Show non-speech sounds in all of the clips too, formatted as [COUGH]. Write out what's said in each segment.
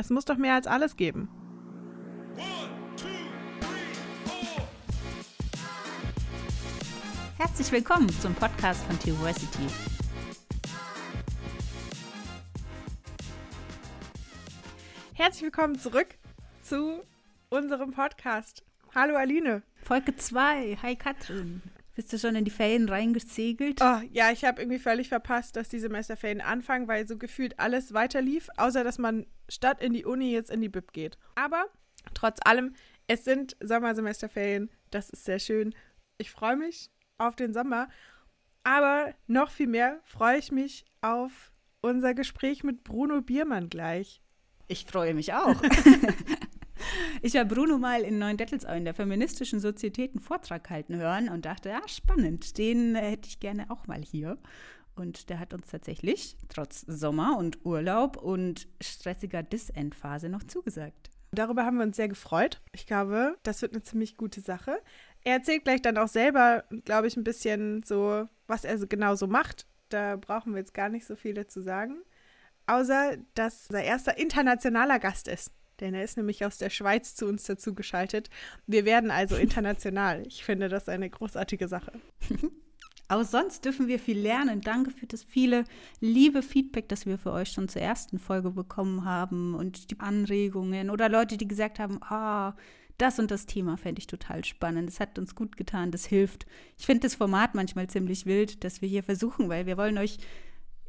Es muss doch mehr als alles geben. Herzlich willkommen zum Podcast von Theoversity. Herzlich willkommen zurück zu unserem Podcast. Hallo Aline. Folge 2. Hi Katrin. Bist du schon in die Ferien reingesegelt? Oh, ja, ich habe irgendwie völlig verpasst, dass die Semesterferien anfangen, weil so gefühlt alles weiter lief, außer dass man statt in die Uni jetzt in die Bib geht. Aber trotz allem, es sind Sommersemesterferien. Das ist sehr schön. Ich freue mich auf den Sommer. Aber noch viel mehr freue ich mich auf unser Gespräch mit Bruno Biermann gleich. Ich freue mich auch. [LAUGHS] [LAUGHS] Ich habe Bruno mal in Neuendettelsau in der feministischen Sozietät einen Vortrag halten hören und dachte, ja, spannend, den äh, hätte ich gerne auch mal hier. Und der hat uns tatsächlich, trotz Sommer und Urlaub und stressiger Disendphase, noch zugesagt. Darüber haben wir uns sehr gefreut. Ich glaube, das wird eine ziemlich gute Sache. Er erzählt gleich dann auch selber, glaube ich, ein bisschen so, was er genau so macht. Da brauchen wir jetzt gar nicht so viel dazu sagen. Außer, dass er erster internationaler Gast ist denn er ist nämlich aus der Schweiz zu uns dazugeschaltet. Wir werden also [LAUGHS] international. Ich finde das eine großartige Sache. [LAUGHS] Auch sonst dürfen wir viel lernen. Danke für das viele liebe Feedback, das wir für euch schon zur ersten Folge bekommen haben und die Anregungen oder Leute, die gesagt haben, ah, das und das Thema fände ich total spannend. Das hat uns gut getan, das hilft. Ich finde das Format manchmal ziemlich wild, dass wir hier versuchen, weil wir wollen euch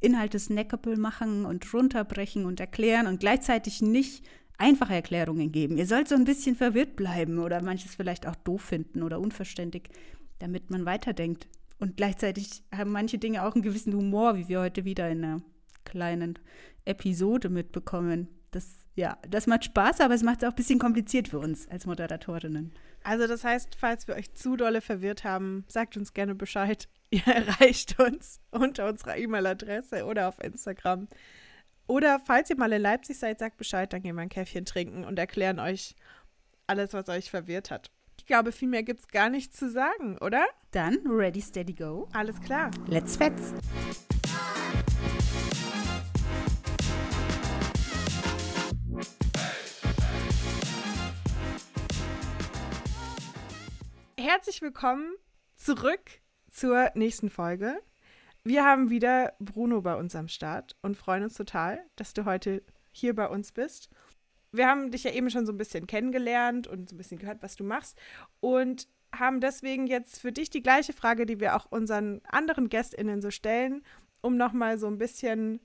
Inhalte snackable machen und runterbrechen und erklären und gleichzeitig nicht einfache Erklärungen geben. Ihr sollt so ein bisschen verwirrt bleiben oder manches vielleicht auch doof finden oder unverständlich, damit man weiterdenkt. Und gleichzeitig haben manche Dinge auch einen gewissen Humor, wie wir heute wieder in einer kleinen Episode mitbekommen. Das, ja, das macht Spaß, aber es macht es auch ein bisschen kompliziert für uns als Moderatorinnen. Also das heißt, falls wir euch zu dolle verwirrt haben, sagt uns gerne Bescheid. Ihr [LAUGHS] erreicht uns unter unserer E-Mail-Adresse oder auf Instagram. Oder falls ihr mal in Leipzig seid, sagt Bescheid, dann gehen wir ein Käffchen trinken und erklären euch alles, was euch verwirrt hat. Ich glaube, viel mehr gibt es gar nicht zu sagen, oder? Dann ready, steady, go. Alles klar. Let's fetz. Herzlich willkommen zurück zur nächsten Folge. Wir haben wieder Bruno bei uns am Start und freuen uns total, dass du heute hier bei uns bist. Wir haben dich ja eben schon so ein bisschen kennengelernt und so ein bisschen gehört, was du machst und haben deswegen jetzt für dich die gleiche Frage, die wir auch unseren anderen GästInnen so stellen, um nochmal so ein bisschen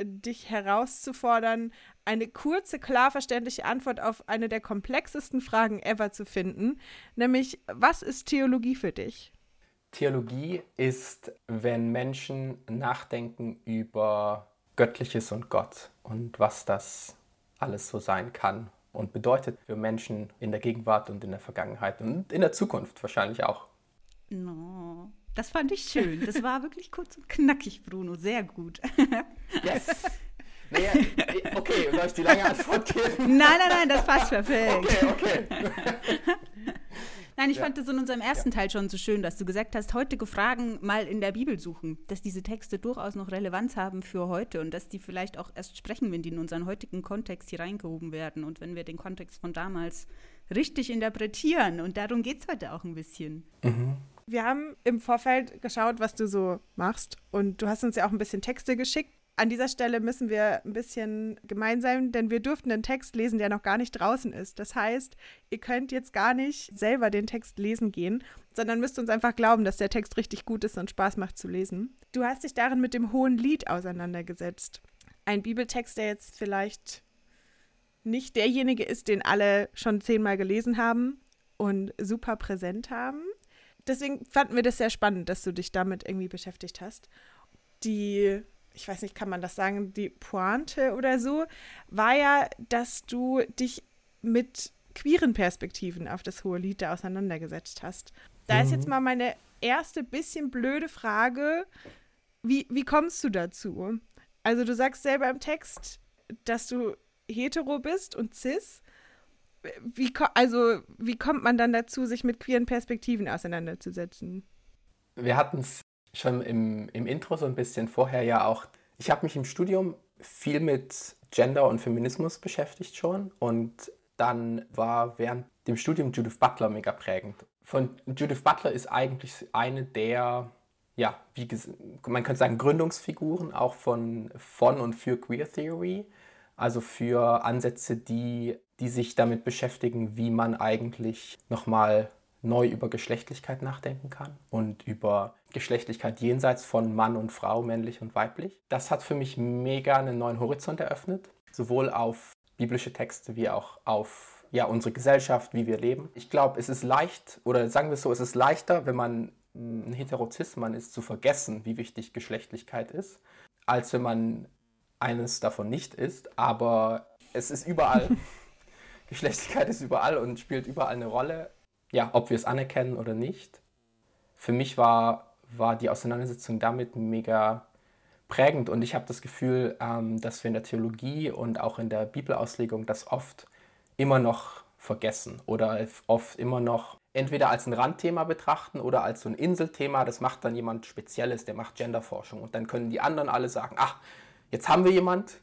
dich herauszufordern, eine kurze, klar verständliche Antwort auf eine der komplexesten Fragen ever zu finden, nämlich was ist Theologie für dich? Theologie ist, wenn Menschen nachdenken über Göttliches und Gott und was das alles so sein kann und bedeutet für Menschen in der Gegenwart und in der Vergangenheit und in der Zukunft wahrscheinlich auch. No, das fand ich schön. Das war wirklich kurz und knackig, Bruno. Sehr gut. [LAUGHS] Yes. Naja, okay, soll ich die lange Antwort geben? Nein, nein, nein, das passt perfekt. Okay, okay. [LAUGHS] Nein, ich ja. fand das in unserem ersten ja. Teil schon so schön, dass du gesagt hast, heutige Fragen mal in der Bibel suchen, dass diese Texte durchaus noch Relevanz haben für heute und dass die vielleicht auch erst sprechen, wenn die in unseren heutigen Kontext hier reingehoben werden und wenn wir den Kontext von damals richtig interpretieren. Und darum geht es heute auch ein bisschen. Mhm. Wir haben im Vorfeld geschaut, was du so machst und du hast uns ja auch ein bisschen Texte geschickt an dieser Stelle müssen wir ein bisschen gemein sein, denn wir durften einen Text lesen, der noch gar nicht draußen ist. Das heißt, ihr könnt jetzt gar nicht selber den Text lesen gehen, sondern müsst uns einfach glauben, dass der Text richtig gut ist und Spaß macht zu lesen. Du hast dich darin mit dem Hohen Lied auseinandergesetzt. Ein Bibeltext, der jetzt vielleicht nicht derjenige ist, den alle schon zehnmal gelesen haben und super präsent haben. Deswegen fanden wir das sehr spannend, dass du dich damit irgendwie beschäftigt hast. Die ich weiß nicht, kann man das sagen, die Pointe oder so, war ja, dass du dich mit queeren Perspektiven auf das hohe Lied da auseinandergesetzt hast. Da mhm. ist jetzt mhm. mal meine erste bisschen blöde Frage, wie, wie kommst du dazu? Also du sagst selber im Text, dass du hetero bist und cis. Wie, also wie kommt man dann dazu, sich mit queeren Perspektiven auseinanderzusetzen? Wir hatten es schon im, im Intro so ein bisschen vorher ja auch, ich habe mich im Studium viel mit Gender und Feminismus beschäftigt schon und dann war während dem Studium Judith Butler mega prägend. Von Judith Butler ist eigentlich eine der, ja, wie man könnte sagen, Gründungsfiguren auch von, von und für Queer Theory. Also für Ansätze, die, die sich damit beschäftigen, wie man eigentlich nochmal neu über Geschlechtlichkeit nachdenken kann und über Geschlechtlichkeit jenseits von Mann und Frau, männlich und weiblich. Das hat für mich mega einen neuen Horizont eröffnet, sowohl auf biblische Texte wie auch auf ja, unsere Gesellschaft, wie wir leben. Ich glaube, es ist leicht, oder sagen wir es so, es ist leichter, wenn man ein Heterozismann ist, zu vergessen, wie wichtig Geschlechtlichkeit ist, als wenn man eines davon nicht ist. Aber es ist überall. [LAUGHS] Geschlechtlichkeit ist überall und spielt überall eine Rolle ja, ob wir es anerkennen oder nicht. Für mich war, war die Auseinandersetzung damit mega prägend und ich habe das Gefühl, ähm, dass wir in der Theologie und auch in der Bibelauslegung das oft immer noch vergessen oder oft immer noch entweder als ein Randthema betrachten oder als so ein Inselthema. Das macht dann jemand Spezielles, der macht Genderforschung und dann können die anderen alle sagen, ach, jetzt haben wir jemand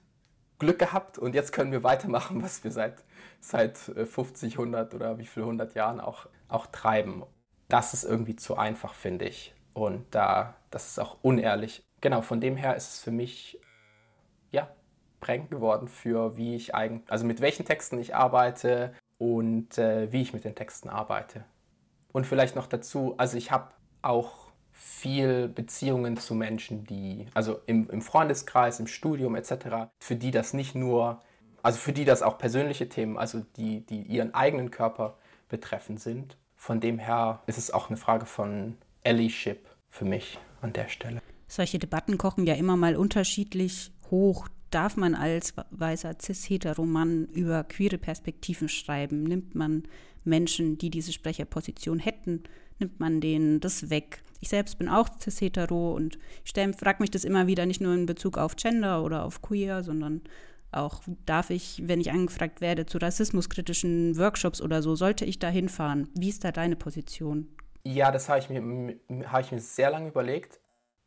Glück gehabt und jetzt können wir weitermachen, was wir seit, seit 50, äh, 100 oder wie viel 100 Jahren auch auch treiben. Das ist irgendwie zu einfach, finde ich. Und da, das ist auch unehrlich. Genau, von dem her ist es für mich, ja, prägend geworden für wie ich eigentlich, also mit welchen Texten ich arbeite und äh, wie ich mit den Texten arbeite. Und vielleicht noch dazu, also ich habe auch viel Beziehungen zu Menschen, die, also im, im Freundeskreis, im Studium etc., für die das nicht nur, also für die das auch persönliche Themen, also die, die ihren eigenen Körper betreffend sind. Von dem her ist es auch eine Frage von Allyship für mich an der Stelle. Solche Debatten kochen ja immer mal unterschiedlich hoch. Darf man als weißer cis-hetero-Mann über queere Perspektiven schreiben? Nimmt man Menschen, die diese Sprecherposition hätten, nimmt man denen das weg? Ich selbst bin auch cis-hetero und ich frage mich das immer wieder nicht nur in Bezug auf Gender oder auf queer, sondern auch darf ich, wenn ich angefragt werde zu rassismuskritischen Workshops oder so, sollte ich da hinfahren? Wie ist da deine Position? Ja, das habe ich, mir, hab ich mir sehr lange überlegt.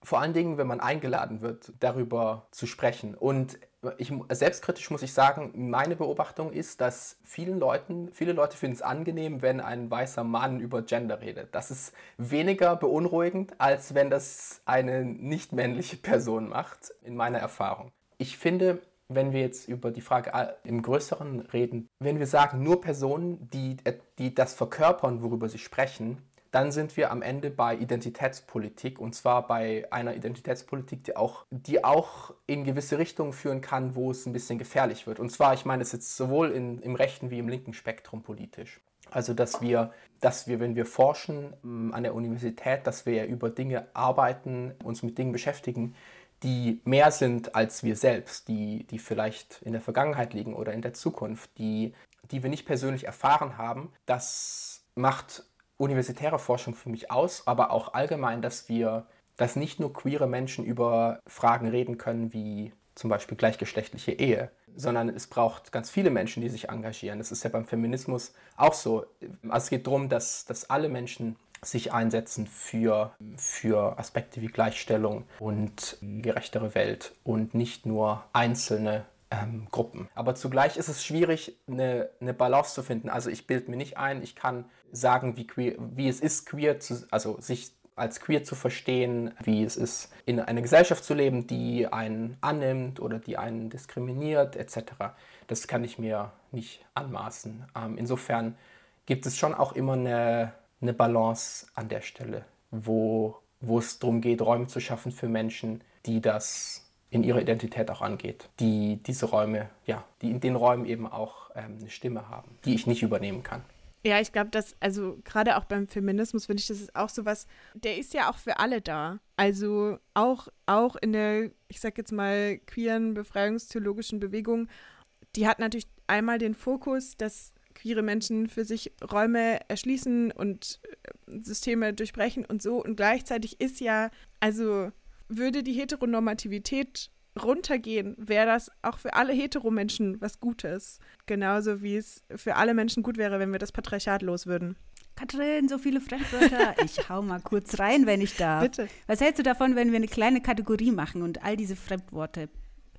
Vor allen Dingen, wenn man eingeladen wird, darüber zu sprechen. Und ich, selbstkritisch muss ich sagen, meine Beobachtung ist, dass vielen Leuten, viele Leute finden es angenehm, wenn ein weißer Mann über Gender redet. Das ist weniger beunruhigend, als wenn das eine nicht männliche Person macht, in meiner Erfahrung. Ich finde, wenn wir jetzt über die Frage im Größeren reden, wenn wir sagen, nur Personen, die, äh, die das verkörpern, worüber sie sprechen, dann sind wir am Ende bei Identitätspolitik und zwar bei einer Identitätspolitik, die auch, die auch in gewisse Richtungen führen kann, wo es ein bisschen gefährlich wird. Und zwar, ich meine es jetzt sowohl in, im rechten wie im linken Spektrum politisch. Also, dass wir, dass wir, wenn wir forschen mm, an der Universität, dass wir über Dinge arbeiten, uns mit Dingen beschäftigen, die mehr sind als wir selbst, die, die vielleicht in der Vergangenheit liegen oder in der Zukunft, die, die wir nicht persönlich erfahren haben, das macht universitäre Forschung für mich aus, aber auch allgemein, dass wir, dass nicht nur queere Menschen über Fragen reden können wie zum Beispiel gleichgeschlechtliche Ehe, sondern es braucht ganz viele Menschen, die sich engagieren. Das ist ja beim Feminismus auch so. Also es geht darum, dass, dass alle Menschen sich einsetzen für, für Aspekte wie Gleichstellung und gerechtere Welt und nicht nur einzelne ähm, Gruppen. Aber zugleich ist es schwierig, eine, eine Balance zu finden. Also ich bilde mir nicht ein, ich kann sagen, wie, queer, wie es ist, queer zu, also sich als queer zu verstehen, wie es ist, in einer Gesellschaft zu leben, die einen annimmt oder die einen diskriminiert, etc. Das kann ich mir nicht anmaßen. Ähm, insofern gibt es schon auch immer eine eine Balance an der Stelle, wo, wo es darum geht, Räume zu schaffen für Menschen, die das in ihrer Identität auch angeht, die diese Räume, ja, die in den Räumen eben auch ähm, eine Stimme haben, die ich nicht übernehmen kann. Ja, ich glaube, dass, also gerade auch beim Feminismus finde ich, das ist auch sowas, der ist ja auch für alle da. Also auch, auch in der, ich sag jetzt mal, queeren, befreiungstheologischen Bewegung, die hat natürlich einmal den Fokus, dass queere Menschen für sich Räume erschließen und äh, Systeme durchbrechen und so. Und gleichzeitig ist ja, also würde die Heteronormativität runtergehen, wäre das auch für alle Heteromenschen was Gutes. Genauso wie es für alle Menschen gut wäre, wenn wir das Patriarchat los würden. Katrin, so viele Fremdwörter. [LAUGHS] Ich hau mal kurz rein, wenn ich darf. Bitte. Was hältst du davon, wenn wir eine kleine Kategorie machen und all diese Fremdworte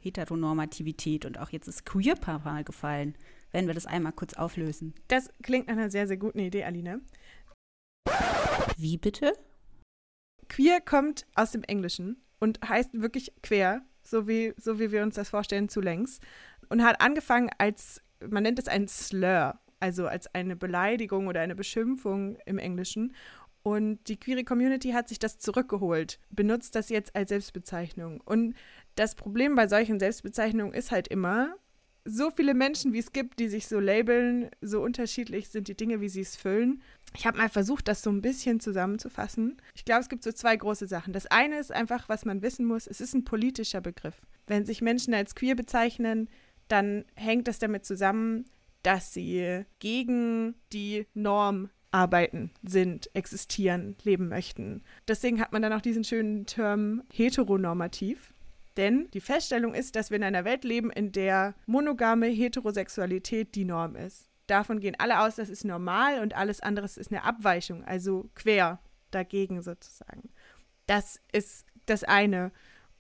Heteronormativität und auch jetzt ist Queer mal gefallen. Werden wir das einmal kurz auflösen? Das klingt nach einer sehr, sehr guten Idee, Aline. Wie bitte? Queer kommt aus dem Englischen und heißt wirklich quer, so wie, so wie wir uns das vorstellen, zu längs. Und hat angefangen als, man nennt es ein Slur, also als eine Beleidigung oder eine Beschimpfung im Englischen. Und die queere Community hat sich das zurückgeholt, benutzt das jetzt als Selbstbezeichnung. Und das Problem bei solchen Selbstbezeichnungen ist halt immer, so viele Menschen, wie es gibt, die sich so labeln, so unterschiedlich sind die Dinge, wie sie es füllen. Ich habe mal versucht, das so ein bisschen zusammenzufassen. Ich glaube, es gibt so zwei große Sachen. Das eine ist einfach, was man wissen muss, es ist ein politischer Begriff. Wenn sich Menschen als queer bezeichnen, dann hängt das damit zusammen, dass sie gegen die Norm arbeiten, sind, existieren, leben möchten. Deswegen hat man dann auch diesen schönen Term heteronormativ. Denn die Feststellung ist, dass wir in einer Welt leben, in der monogame Heterosexualität die Norm ist. Davon gehen alle aus, das ist normal und alles andere ist eine Abweichung, also quer dagegen sozusagen. Das ist das eine.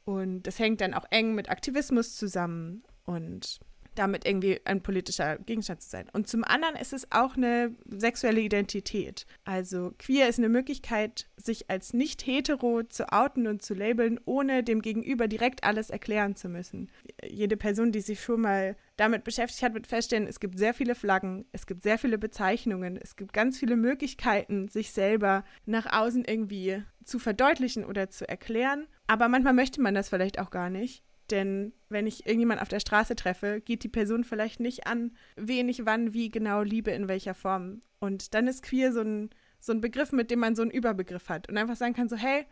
Und das hängt dann auch eng mit Aktivismus zusammen. Und damit irgendwie ein politischer Gegenstand zu sein. Und zum anderen ist es auch eine sexuelle Identität. Also queer ist eine Möglichkeit, sich als nicht hetero zu outen und zu labeln, ohne dem Gegenüber direkt alles erklären zu müssen. Jede Person, die sich schon mal damit beschäftigt hat, wird feststellen, es gibt sehr viele Flaggen, es gibt sehr viele Bezeichnungen, es gibt ganz viele Möglichkeiten, sich selber nach außen irgendwie zu verdeutlichen oder zu erklären. Aber manchmal möchte man das vielleicht auch gar nicht. Denn wenn ich irgendjemand auf der Straße treffe, geht die Person vielleicht nicht an, wen ich wann, wie genau liebe, in welcher Form. Und dann ist queer so ein, so ein Begriff, mit dem man so einen Überbegriff hat und einfach sagen kann, so, hey,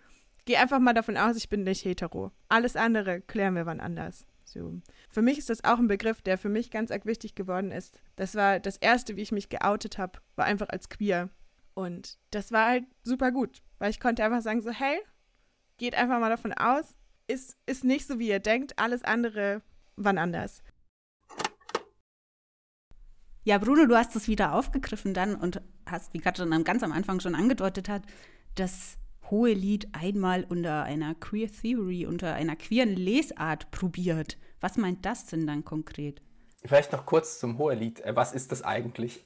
geh einfach mal davon aus, ich bin nicht hetero. Alles andere klären wir wann anders. So. Für mich ist das auch ein Begriff, der für mich ganz arg wichtig geworden ist. Das war das erste, wie ich mich geoutet habe, war einfach als queer. Und das war halt super gut, weil ich konnte einfach sagen, so, hey, geht einfach mal davon aus, ist, ist nicht so, wie ihr denkt. Alles andere wann anders. Ja, Bruno, du hast es wieder aufgegriffen dann und hast, wie Katrin ganz am Anfang schon angedeutet hat, das hohe Lied einmal unter einer Queer Theory, unter einer queeren Lesart probiert. Was meint das denn dann konkret? Vielleicht noch kurz zum Hohelied. Äh, was ist das eigentlich?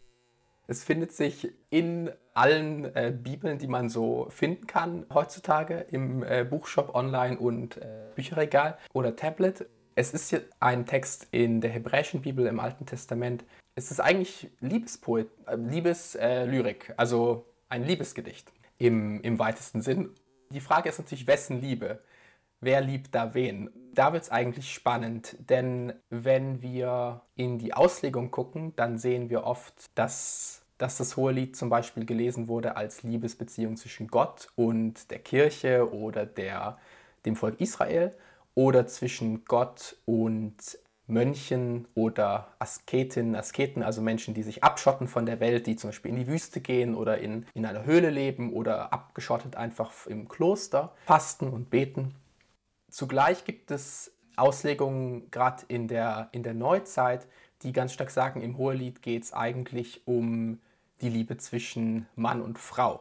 Es findet sich in allen äh, Bibeln, die man so finden kann heutzutage im äh, Buchshop online und äh, Bücherregal oder Tablet. Es ist ein Text in der hebräischen Bibel im Alten Testament. Es ist eigentlich Liebespoet, äh, Liebeslyrik, also ein Liebesgedicht im, im weitesten Sinn. Die Frage ist natürlich, wessen Liebe? Wer liebt da wen? Da wird es eigentlich spannend, denn wenn wir in die Auslegung gucken, dann sehen wir oft, dass dass das Hohelied zum Beispiel gelesen wurde als Liebesbeziehung zwischen Gott und der Kirche oder der, dem Volk Israel oder zwischen Gott und Mönchen oder Asketinnen, Asketen, also Menschen, die sich abschotten von der Welt, die zum Beispiel in die Wüste gehen oder in, in einer Höhle leben oder abgeschottet einfach im Kloster fasten und beten. Zugleich gibt es Auslegungen gerade in der, in der Neuzeit, die ganz stark sagen, im Hohelied geht es eigentlich um die Liebe zwischen Mann und Frau.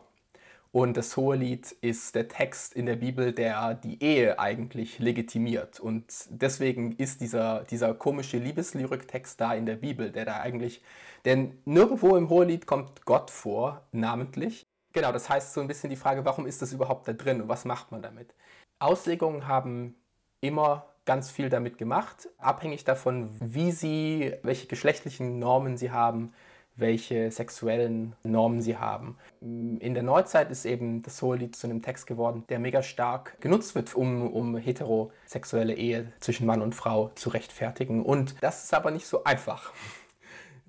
Und das Hohelied ist der Text in der Bibel, der die Ehe eigentlich legitimiert. Und deswegen ist dieser, dieser komische Liebeslyriktext da in der Bibel, der da eigentlich, denn nirgendwo im Hohelied kommt Gott vor, namentlich. Genau, das heißt so ein bisschen die Frage, warum ist das überhaupt da drin und was macht man damit? Auslegungen haben immer ganz viel damit gemacht, abhängig davon, wie sie, welche geschlechtlichen Normen sie haben, welche sexuellen Normen sie haben. In der Neuzeit ist eben das Hohelied zu einem Text geworden, der mega stark genutzt wird, um, um heterosexuelle Ehe zwischen Mann und Frau zu rechtfertigen. Und das ist aber nicht so einfach.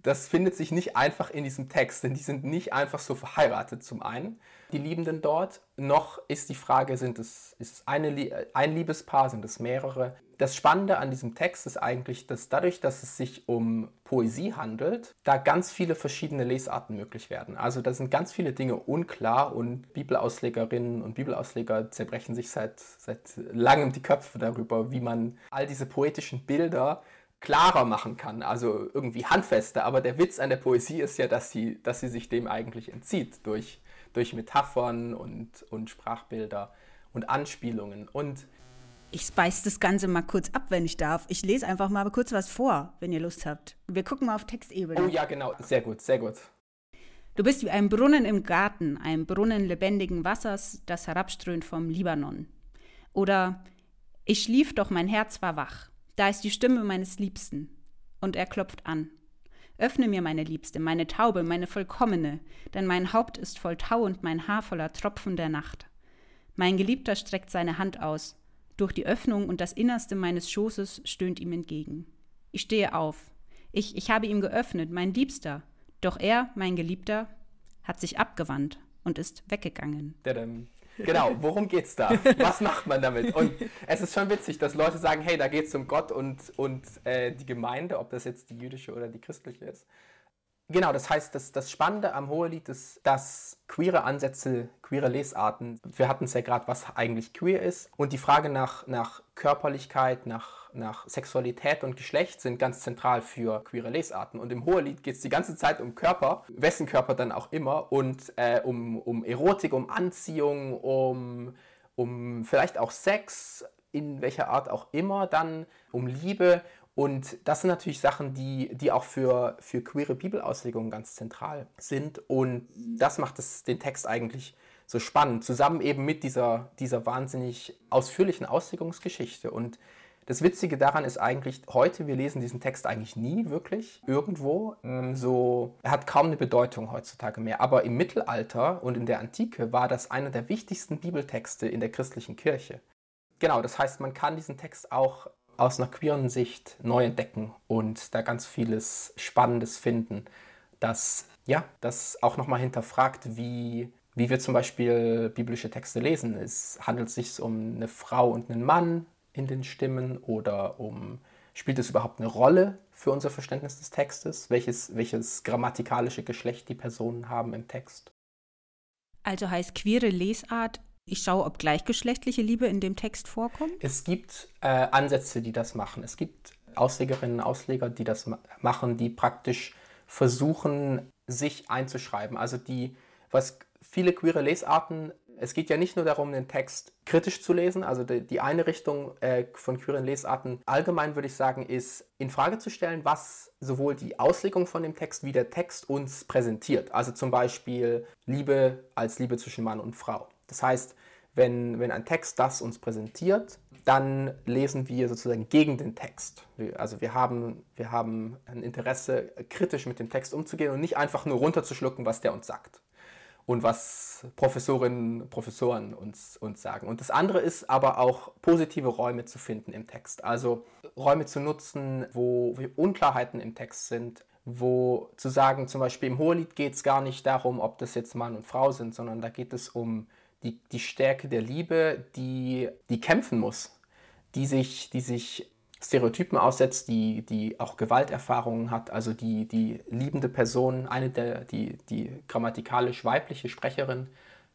Das findet sich nicht einfach in diesem Text, denn die sind nicht einfach so verheiratet zum einen die Liebenden dort, noch ist die Frage, sind es, ist es eine, ein Liebespaar, sind es mehrere? Das Spannende an diesem Text ist eigentlich, dass dadurch, dass es sich um Poesie handelt, da ganz viele verschiedene Lesarten möglich werden. Also da sind ganz viele Dinge unklar und Bibelauslegerinnen und Bibelausleger zerbrechen sich seit, seit langem die Köpfe darüber, wie man all diese poetischen Bilder klarer machen kann, also irgendwie handfester. Aber der Witz an der Poesie ist ja, dass sie, dass sie sich dem eigentlich entzieht durch durch Metaphern und, und Sprachbilder und Anspielungen. Und Ich speise das Ganze mal kurz ab, wenn ich darf. Ich lese einfach mal kurz was vor, wenn ihr Lust habt. Wir gucken mal auf Textebene. Oh ja, genau. Sehr gut, sehr gut. Du bist wie ein Brunnen im Garten, ein Brunnen lebendigen Wassers, das herabströmt vom Libanon. Oder ich schlief, doch mein Herz war wach. Da ist die Stimme meines Liebsten. Und er klopft an. Öffne mir, meine Liebste, meine Taube, meine vollkommene, denn mein Haupt ist voll Tau und mein Haar voller Tropfen der Nacht. Mein Geliebter streckt seine Hand aus. Durch die Öffnung und das Innerste meines Schoßes stöhnt ihm entgegen. Ich stehe auf. Ich, ich habe ihm geöffnet, mein Liebster. Doch er, mein Geliebter, hat sich abgewandt und ist weggegangen. Tadam. Genau, worum geht's da? Was macht man damit? Und es ist schon witzig, dass Leute sagen, hey, da geht's um Gott und, und äh, die Gemeinde, ob das jetzt die jüdische oder die christliche ist. Genau, das heißt, das, das Spannende am Hohelied ist, dass queere Ansätze, queere Lesarten, wir hatten es ja gerade, was eigentlich queer ist, und die Frage nach, nach Körperlichkeit, nach, nach Sexualität und Geschlecht sind ganz zentral für queere Lesarten. Und im Hohelied geht es die ganze Zeit um Körper, wessen Körper dann auch immer, und äh, um, um Erotik, um Anziehung, um, um vielleicht auch Sex, in welcher Art auch immer, dann um Liebe und das sind natürlich Sachen, die, die auch für, für queere Bibelauslegungen ganz zentral sind. Und das macht es, den Text eigentlich so spannend, zusammen eben mit dieser, dieser wahnsinnig ausführlichen Auslegungsgeschichte. Und das Witzige daran ist eigentlich, heute, wir lesen diesen Text eigentlich nie wirklich irgendwo. Ähm, so, er hat kaum eine Bedeutung heutzutage mehr. Aber im Mittelalter und in der Antike war das einer der wichtigsten Bibeltexte in der christlichen Kirche. Genau, das heißt, man kann diesen Text auch aus einer queeren Sicht neu entdecken und da ganz vieles Spannendes finden, das ja, das auch nochmal hinterfragt, wie, wie wir zum Beispiel biblische Texte lesen. Es handelt sich um eine Frau und einen Mann in den Stimmen oder um spielt es überhaupt eine Rolle für unser Verständnis des Textes, welches, welches grammatikalische Geschlecht die Personen haben im Text. Also heißt queere Lesart ich schaue, ob gleichgeschlechtliche Liebe in dem Text vorkommt? Es gibt äh, Ansätze, die das machen. Es gibt Auslegerinnen und Ausleger, die das ma machen, die praktisch versuchen, sich einzuschreiben. Also die, was viele queere Lesarten, es geht ja nicht nur darum, den Text kritisch zu lesen. Also die, die eine Richtung äh, von queeren Lesarten allgemein würde ich sagen, ist in Frage zu stellen, was sowohl die Auslegung von dem Text wie der Text uns präsentiert. Also zum Beispiel Liebe als Liebe zwischen Mann und Frau. Das heißt, wenn, wenn ein Text das uns präsentiert, dann lesen wir sozusagen gegen den Text. Also wir haben, wir haben ein Interesse, kritisch mit dem Text umzugehen und nicht einfach nur runterzuschlucken, was der uns sagt und was Professorinnen, Professoren uns, uns sagen. Und das andere ist aber auch positive Räume zu finden im Text. Also Räume zu nutzen, wo Unklarheiten im Text sind, wo zu sagen, zum Beispiel im Hohelied geht es gar nicht darum, ob das jetzt Mann und Frau sind, sondern da geht es um die, die Stärke der Liebe, die, die kämpfen muss, die sich, die sich Stereotypen aussetzt, die, die auch Gewalterfahrungen hat, also die, die liebende Person, eine der, die, die grammatikalisch weibliche Sprecherin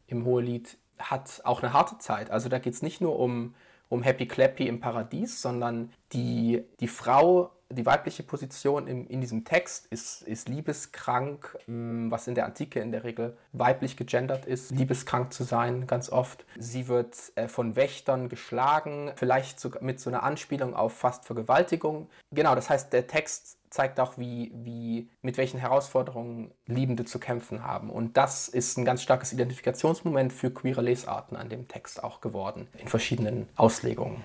im Hohelied, hat auch eine harte Zeit. Also da geht es nicht nur um, um Happy Clappy im Paradies, sondern die, die Frau die weibliche Position in, in diesem Text ist, ist liebeskrank, mm, was in der Antike in der Regel weiblich gegendert ist, liebeskrank zu sein, ganz oft. Sie wird äh, von Wächtern geschlagen, vielleicht sogar mit so einer Anspielung auf fast Vergewaltigung. Genau, das heißt, der Text zeigt auch, wie, wie, mit welchen Herausforderungen Liebende zu kämpfen haben. Und das ist ein ganz starkes Identifikationsmoment für queere Lesarten an dem Text auch geworden, in verschiedenen Auslegungen.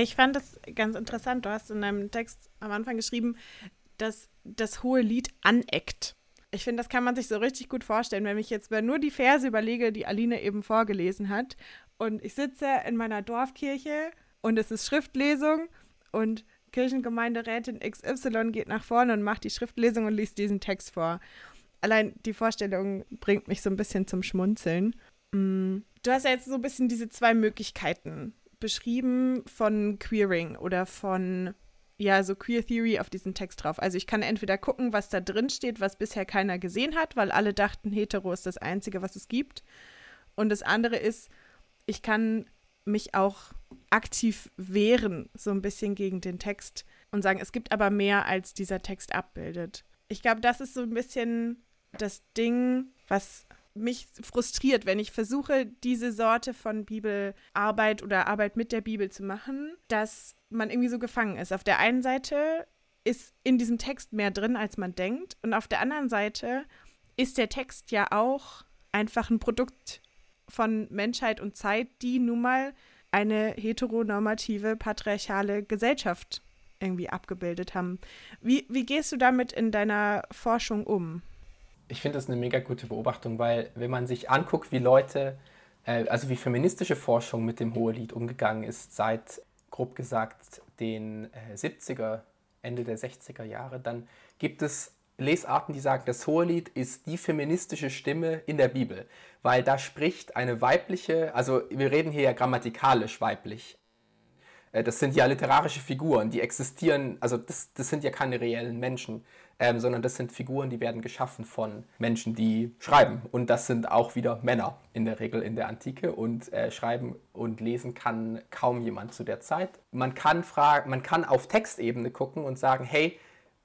Ich fand das ganz interessant. Du hast in deinem Text am Anfang geschrieben, dass das hohe Lied aneckt. Ich finde, das kann man sich so richtig gut vorstellen, wenn ich jetzt nur die Verse überlege, die Aline eben vorgelesen hat. Und ich sitze in meiner Dorfkirche und es ist Schriftlesung und Kirchengemeinderätin XY geht nach vorne und macht die Schriftlesung und liest diesen Text vor. Allein die Vorstellung bringt mich so ein bisschen zum Schmunzeln. Mm, du hast ja jetzt so ein bisschen diese zwei Möglichkeiten beschrieben von Queering oder von ja, so Queer Theory auf diesen Text drauf. Also ich kann entweder gucken, was da drin steht, was bisher keiner gesehen hat, weil alle dachten, hetero ist das Einzige, was es gibt. Und das andere ist, ich kann mich auch aktiv wehren, so ein bisschen gegen den Text und sagen, es gibt aber mehr, als dieser Text abbildet. Ich glaube, das ist so ein bisschen das Ding, was mich frustriert, wenn ich versuche, diese Sorte von Bibelarbeit oder Arbeit mit der Bibel zu machen, dass man irgendwie so gefangen ist. Auf der einen Seite ist in diesem Text mehr drin, als man denkt. Und auf der anderen Seite ist der Text ja auch einfach ein Produkt von Menschheit und Zeit, die nun mal eine heteronormative, patriarchale Gesellschaft irgendwie abgebildet haben. Wie, wie gehst du damit in deiner Forschung um? Ich finde das eine mega gute Beobachtung, weil wenn man sich anguckt, wie Leute, äh, also wie feministische Forschung mit dem Hohelied umgegangen ist, seit grob gesagt den äh, 70er, Ende der 60er Jahre, dann gibt es Lesarten, die sagen, das Hohelied ist die feministische Stimme in der Bibel, weil da spricht eine weibliche, also wir reden hier ja grammatikalisch weiblich. Äh, das sind ja literarische Figuren, die existieren, also das, das sind ja keine reellen Menschen, ähm, sondern das sind Figuren, die werden geschaffen von Menschen, die schreiben. Und das sind auch wieder Männer in der Regel in der Antike. Und äh, schreiben und lesen kann kaum jemand zu der Zeit. Man kann, fragen, man kann auf Textebene gucken und sagen, hey,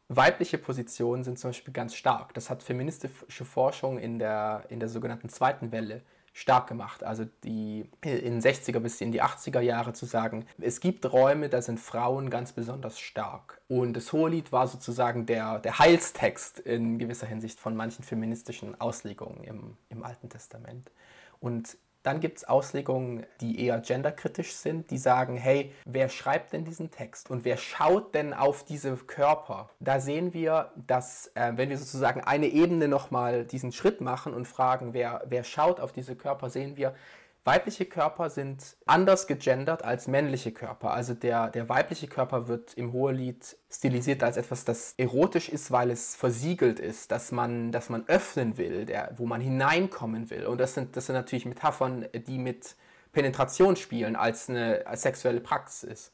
weibliche Positionen sind zum Beispiel ganz stark. Das hat feministische Forschung in der, in der sogenannten zweiten Welle stark gemacht. Also die in 60er bis in die 80er Jahre zu sagen, es gibt Räume, da sind Frauen ganz besonders stark. Und das Hohelied war sozusagen der, der Heilstext in gewisser Hinsicht von manchen feministischen Auslegungen im, im Alten Testament. Und dann gibt es Auslegungen, die eher genderkritisch sind, die sagen, hey, wer schreibt denn diesen Text und wer schaut denn auf diese Körper? Da sehen wir, dass äh, wenn wir sozusagen eine Ebene nochmal diesen Schritt machen und fragen, wer, wer schaut auf diese Körper, sehen wir, Weibliche Körper sind anders gegendert als männliche Körper. Also der, der weibliche Körper wird im Hohelied stilisiert als etwas, das erotisch ist, weil es versiegelt ist, dass man, dass man öffnen will, der, wo man hineinkommen will. Und das sind, das sind natürlich Metaphern, die mit Penetration spielen, als eine als sexuelle Praxis.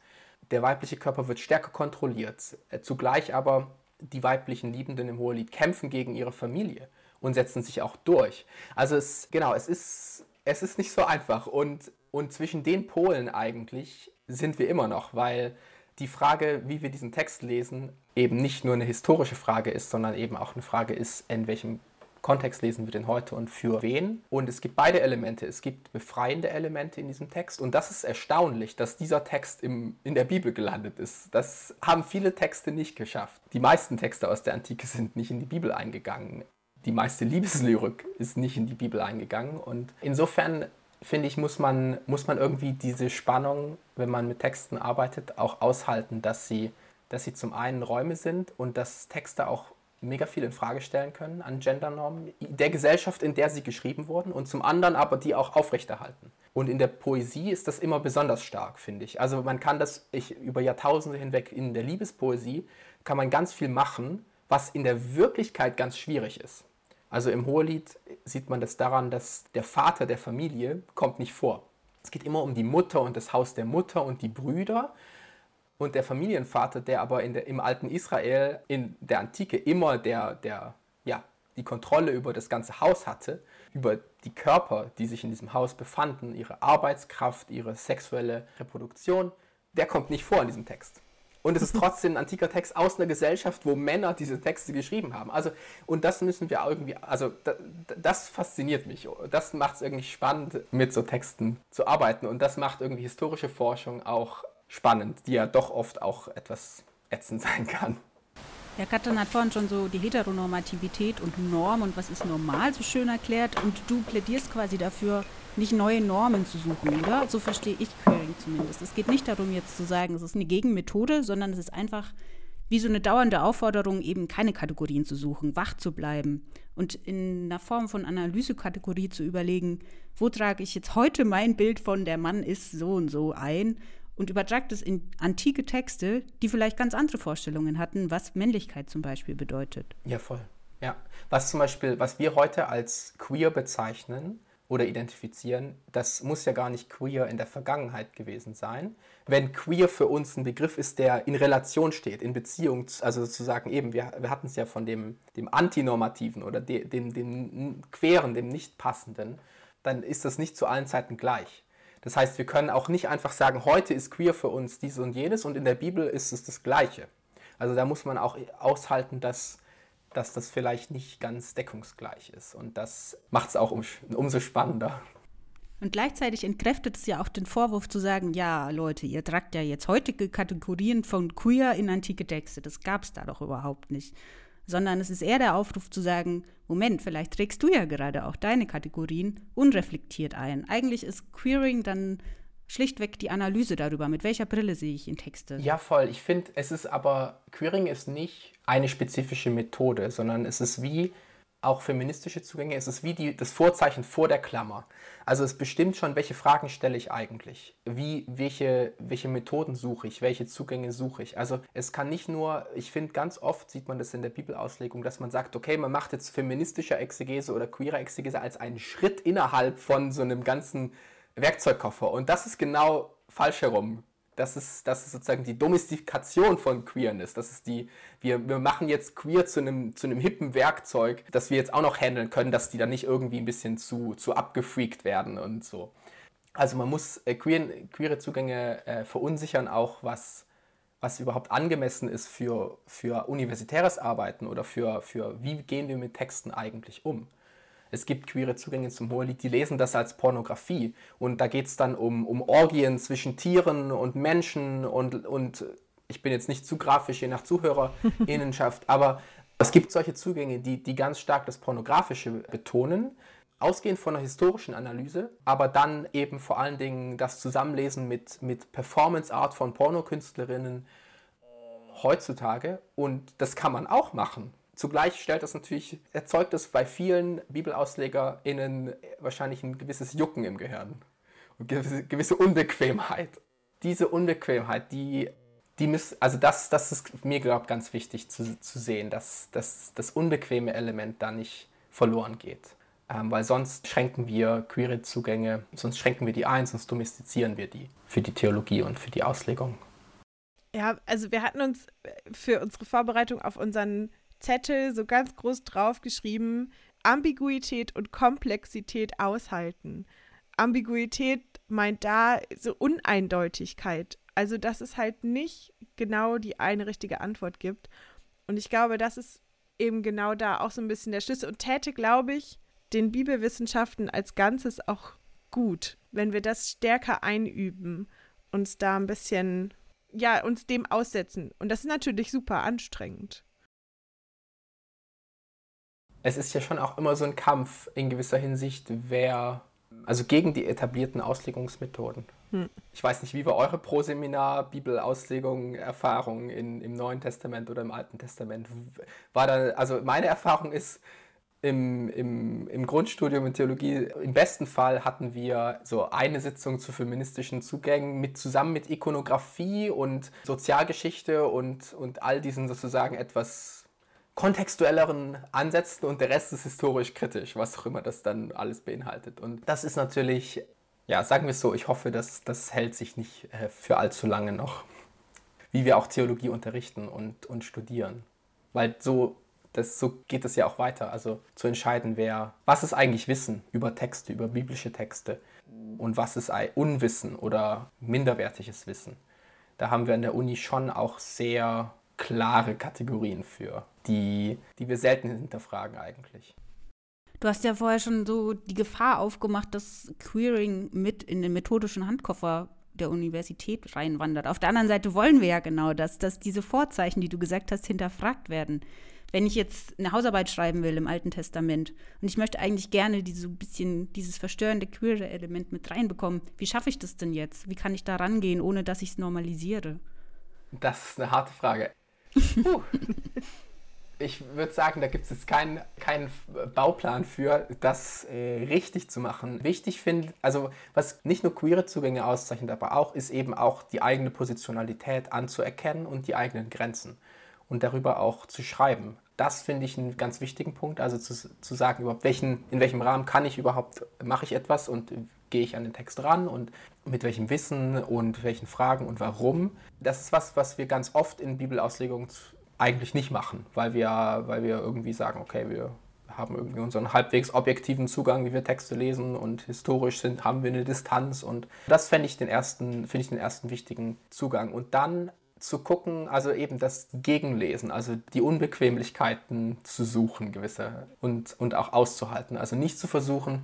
Der weibliche Körper wird stärker kontrolliert. Zugleich aber die weiblichen Liebenden im Hohelied kämpfen gegen ihre Familie und setzen sich auch durch. Also es, genau, es ist es ist nicht so einfach. Und, und zwischen den Polen eigentlich sind wir immer noch, weil die Frage, wie wir diesen Text lesen, eben nicht nur eine historische Frage ist, sondern eben auch eine Frage ist, in welchem Kontext lesen wir denn heute und für wen. Und es gibt beide Elemente. Es gibt befreiende Elemente in diesem Text. Und das ist erstaunlich, dass dieser Text im, in der Bibel gelandet ist. Das haben viele Texte nicht geschafft. Die meisten Texte aus der Antike sind nicht in die Bibel eingegangen die meiste Liebeslyrik ist nicht in die Bibel eingegangen. Und insofern finde ich, muss man, muss man irgendwie diese Spannung, wenn man mit Texten arbeitet, auch aushalten, dass sie, dass sie zum einen Räume sind und dass Texte auch mega viel in Frage stellen können an Gendernormen der Gesellschaft, in der sie geschrieben wurden und zum anderen aber die auch aufrechterhalten. Und in der Poesie ist das immer besonders stark, finde ich. Also man kann das ich, über Jahrtausende hinweg in der Liebespoesie kann man ganz viel machen, was in der Wirklichkeit ganz schwierig ist. Also im Hohelied sieht man das daran, dass der Vater der Familie kommt nicht vor. Es geht immer um die Mutter und das Haus der Mutter und die Brüder. Und der Familienvater, der aber der, im alten Israel in der Antike immer der, der, ja, die Kontrolle über das ganze Haus hatte, über die Körper, die sich in diesem Haus befanden, ihre Arbeitskraft, ihre sexuelle Reproduktion, der kommt nicht vor in diesem Text. Und es ist trotzdem ein antiker Text aus einer Gesellschaft, wo Männer diese Texte geschrieben haben. Also, und das müssen wir irgendwie, also das, das fasziniert mich. Das macht es irgendwie spannend, mit so Texten zu arbeiten. Und das macht irgendwie historische Forschung auch spannend, die ja doch oft auch etwas ätzend sein kann. Ja, Katrin hat vorhin schon so die Heteronormativität und Norm und was ist normal so schön erklärt. Und du plädierst quasi dafür, nicht neue Normen zu suchen, oder? So verstehe ich Queering zumindest. Es geht nicht darum, jetzt zu sagen, es ist eine Gegenmethode, sondern es ist einfach wie so eine dauernde Aufforderung, eben keine Kategorien zu suchen, wach zu bleiben und in einer Form von Analysekategorie zu überlegen, wo trage ich jetzt heute mein Bild von der Mann ist so und so ein und übertragt es in antike Texte, die vielleicht ganz andere Vorstellungen hatten, was Männlichkeit zum Beispiel bedeutet. Ja, voll. Ja. Was zum Beispiel, was wir heute als queer bezeichnen, oder identifizieren, das muss ja gar nicht queer in der Vergangenheit gewesen sein. Wenn queer für uns ein Begriff ist, der in Relation steht, in Beziehung, also sozusagen eben, wir, wir hatten es ja von dem, dem Antinormativen oder de, dem, dem Queren, dem Nicht-Passenden, dann ist das nicht zu allen Zeiten gleich. Das heißt, wir können auch nicht einfach sagen, heute ist queer für uns dieses und jenes und in der Bibel ist es das Gleiche. Also da muss man auch aushalten, dass dass das vielleicht nicht ganz deckungsgleich ist. Und das macht es auch um, umso spannender. Und gleichzeitig entkräftet es ja auch den Vorwurf zu sagen, ja, Leute, ihr tragt ja jetzt heutige Kategorien von queer in antike Texte. Das gab es da doch überhaupt nicht. Sondern es ist eher der Aufruf zu sagen, Moment, vielleicht trägst du ja gerade auch deine Kategorien unreflektiert ein. Eigentlich ist Queering dann schlichtweg die Analyse darüber, mit welcher Brille sehe ich in Texte. Ja, voll. Ich finde, es ist aber, Queering ist nicht eine spezifische Methode, sondern es ist wie auch feministische Zugänge, es ist wie die, das Vorzeichen vor der Klammer. Also es bestimmt schon, welche Fragen stelle ich eigentlich, wie, welche, welche Methoden suche ich, welche Zugänge suche ich. Also es kann nicht nur, ich finde ganz oft sieht man das in der Bibelauslegung, dass man sagt, okay, man macht jetzt feministische Exegese oder queere Exegese als einen Schritt innerhalb von so einem ganzen Werkzeugkoffer. Und das ist genau falsch herum. Das ist, das ist sozusagen die Domestikation von Queerness. Das ist die, wir, wir machen jetzt queer zu einem, zu einem hippen Werkzeug, das wir jetzt auch noch handeln können, dass die dann nicht irgendwie ein bisschen zu, zu abgefreakt werden und so. Also man muss äh, queer, queere Zugänge äh, verunsichern, auch was, was überhaupt angemessen ist für, für universitäres Arbeiten oder für, für wie gehen wir mit Texten eigentlich um es gibt queere Zugänge zum Hohelied, die lesen das als Pornografie. Und da geht es dann um, um Orgien zwischen Tieren und Menschen und, und ich bin jetzt nicht zu grafisch, je nach Zuhörerinnenschaft, [LAUGHS] aber es gibt solche Zugänge, die, die ganz stark das Pornografische betonen, ausgehend von einer historischen Analyse, aber dann eben vor allen Dingen das Zusammenlesen mit, mit Performance-Art von Pornokünstlerinnen heutzutage. Und das kann man auch machen. Zugleich stellt das natürlich, erzeugt es bei vielen BibelauslegerInnen wahrscheinlich ein gewisses Jucken im Gehirn und gewisse, gewisse Unbequemheit. Diese Unbequemheit, die, die miss, also das, das ist mir, glaube ich, ganz wichtig zu, zu sehen, dass, dass das unbequeme Element da nicht verloren geht. Ähm, weil sonst schränken wir queere Zugänge, sonst schränken wir die ein, sonst domestizieren wir die für die Theologie und für die Auslegung. Ja, also wir hatten uns für unsere Vorbereitung auf unseren Zettel so ganz groß drauf geschrieben, Ambiguität und Komplexität aushalten. Ambiguität meint da so Uneindeutigkeit. Also, dass es halt nicht genau die eine richtige Antwort gibt. Und ich glaube, das ist eben genau da auch so ein bisschen der Schlüssel und täte, glaube ich, den Bibelwissenschaften als Ganzes auch gut, wenn wir das stärker einüben, uns da ein bisschen, ja, uns dem aussetzen. Und das ist natürlich super anstrengend es ist ja schon auch immer so ein Kampf in gewisser Hinsicht, wer, also gegen die etablierten Auslegungsmethoden. Hm. Ich weiß nicht, wie war eure Proseminar, Bibelauslegung, Erfahrung in, im Neuen Testament oder im Alten Testament? War da, also meine Erfahrung ist, im, im, im Grundstudium in Theologie, im besten Fall hatten wir so eine Sitzung zu feministischen Zugängen mit, zusammen mit Ikonografie und Sozialgeschichte und, und all diesen sozusagen etwas kontextuelleren Ansätzen und der Rest ist historisch kritisch, was auch immer das dann alles beinhaltet. Und das ist natürlich, ja, sagen wir es so, ich hoffe, dass das hält sich nicht äh, für allzu lange noch, wie wir auch Theologie unterrichten und, und studieren. Weil so, das, so geht es ja auch weiter. Also zu entscheiden, wer, was ist eigentlich Wissen über Texte, über biblische Texte und was ist Unwissen oder minderwertiges Wissen. Da haben wir an der Uni schon auch sehr klare Kategorien für, die, die wir selten hinterfragen eigentlich. Du hast ja vorher schon so die Gefahr aufgemacht, dass Queering mit in den methodischen Handkoffer der Universität reinwandert. Auf der anderen Seite wollen wir ja genau das, dass diese Vorzeichen, die du gesagt hast, hinterfragt werden. Wenn ich jetzt eine Hausarbeit schreiben will im Alten Testament und ich möchte eigentlich gerne diese bisschen dieses verstörende queere Element mit reinbekommen, wie schaffe ich das denn jetzt? Wie kann ich da rangehen, ohne dass ich es normalisiere? Das ist eine harte Frage. Ich würde sagen, da gibt es jetzt keinen kein Bauplan für, das äh, richtig zu machen. Wichtig finde, also was nicht nur queere Zugänge auszeichnet, aber auch, ist eben auch die eigene Positionalität anzuerkennen und die eigenen Grenzen und darüber auch zu schreiben. Das finde ich einen ganz wichtigen Punkt, also zu, zu sagen, überhaupt welchen, in welchem Rahmen kann ich überhaupt, mache ich etwas und gehe ich an den Text ran und mit welchem Wissen und welchen Fragen und warum. Das ist was, was wir ganz oft in Bibelauslegungen eigentlich nicht machen, weil wir, weil wir irgendwie sagen, okay, wir haben irgendwie unseren halbwegs objektiven Zugang, wie wir Texte lesen und historisch sind, haben wir eine Distanz und das fände ich den ersten, finde ich den ersten wichtigen Zugang. Und dann zu gucken, also eben das Gegenlesen, also die Unbequemlichkeiten zu suchen, gewisse und, und auch auszuhalten. Also nicht zu versuchen,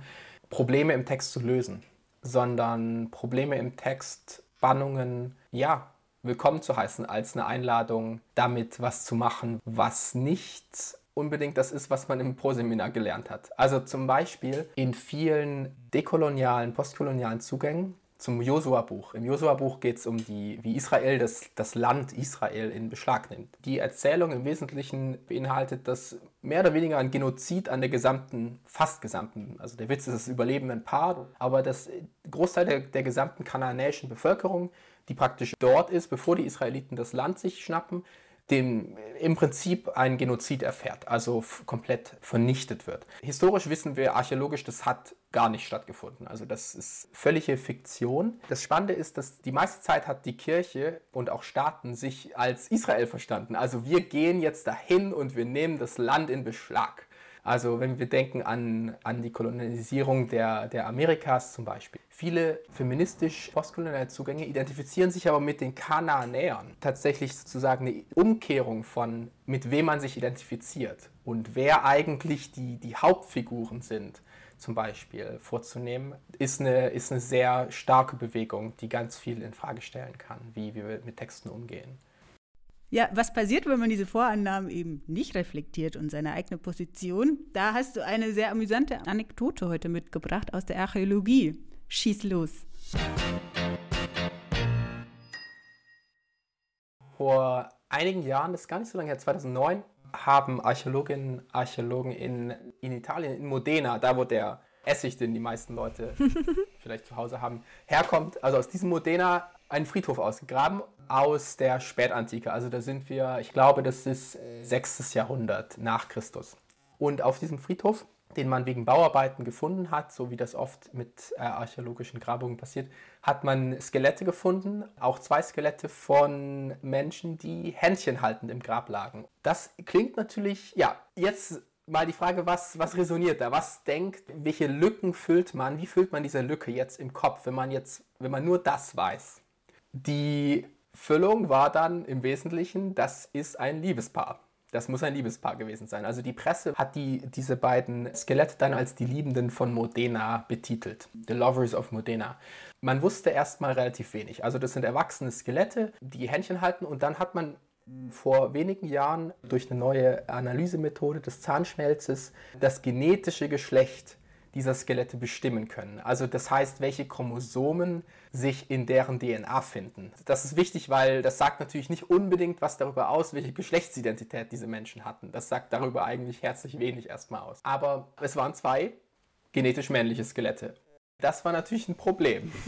Probleme im Text zu lösen, sondern Probleme im Text, Spannungen, ja, willkommen zu heißen als eine Einladung, damit was zu machen, was nicht unbedingt das ist, was man im Proseminar gelernt hat. Also zum Beispiel in vielen dekolonialen, postkolonialen Zugängen zum Josua-Buch. Im Josua-Buch geht es um die, wie Israel das, das Land Israel in Beschlag nimmt. Die Erzählung im Wesentlichen beinhaltet das mehr oder weniger ein Genozid an der gesamten, fast gesamten, also der Witz ist das Überleben ein Paar, aber das Großteil der, der gesamten kanaanäischen Bevölkerung, die praktisch dort ist, bevor die Israeliten das Land sich schnappen, dem im Prinzip ein Genozid erfährt, also komplett vernichtet wird. Historisch wissen wir, archäologisch, das hat gar nicht stattgefunden. Also das ist völlige Fiktion. Das Spannende ist, dass die meiste Zeit hat die Kirche und auch Staaten sich als Israel verstanden. Also wir gehen jetzt dahin und wir nehmen das Land in Beschlag. Also wenn wir denken an, an die Kolonialisierung der, der Amerikas zum Beispiel. Viele feministisch postkoloniale Zugänge identifizieren sich aber mit den Kanaanäern. Tatsächlich sozusagen eine Umkehrung von, mit wem man sich identifiziert und wer eigentlich die, die Hauptfiguren sind zum Beispiel vorzunehmen, ist eine, ist eine sehr starke Bewegung, die ganz viel in Frage stellen kann, wie wir mit Texten umgehen. Ja, was passiert, wenn man diese Vorannahmen eben nicht reflektiert und seine eigene Position? Da hast du eine sehr amüsante Anekdote heute mitgebracht aus der Archäologie. Schieß los. Vor einigen Jahren, das ist gar nicht so lange her, 2009, haben Archäologinnen und Archäologen in, in Italien, in Modena, da wo der Essig, den die meisten Leute [LAUGHS] vielleicht zu Hause haben, herkommt, also aus diesem Modena einen Friedhof ausgegraben aus der Spätantike. Also da sind wir, ich glaube, das ist 6. Jahrhundert nach Christus. Und auf diesem Friedhof, den man wegen Bauarbeiten gefunden hat, so wie das oft mit äh, archäologischen Grabungen passiert, hat man Skelette gefunden, auch zwei Skelette von Menschen, die Händchen haltend im Grab lagen. Das klingt natürlich, ja, jetzt mal die Frage, was, was resoniert da? Was denkt, welche Lücken füllt man? Wie füllt man diese Lücke jetzt im Kopf, wenn man jetzt, wenn man nur das weiß? Die Füllung war dann im Wesentlichen, das ist ein Liebespaar. Das muss ein Liebespaar gewesen sein. Also die Presse hat die, diese beiden Skelette dann als die Liebenden von Modena betitelt. The Lovers of Modena. Man wusste erstmal relativ wenig. Also das sind erwachsene Skelette, die Händchen halten und dann hat man vor wenigen Jahren durch eine neue Analysemethode des Zahnschmelzes das genetische Geschlecht dieser Skelette bestimmen können. Also das heißt, welche Chromosomen sich in deren DNA finden. Das ist wichtig, weil das sagt natürlich nicht unbedingt was darüber aus, welche Geschlechtsidentität diese Menschen hatten. Das sagt darüber eigentlich herzlich wenig erstmal aus. Aber es waren zwei genetisch männliche Skelette. Das war natürlich ein Problem. [LAUGHS]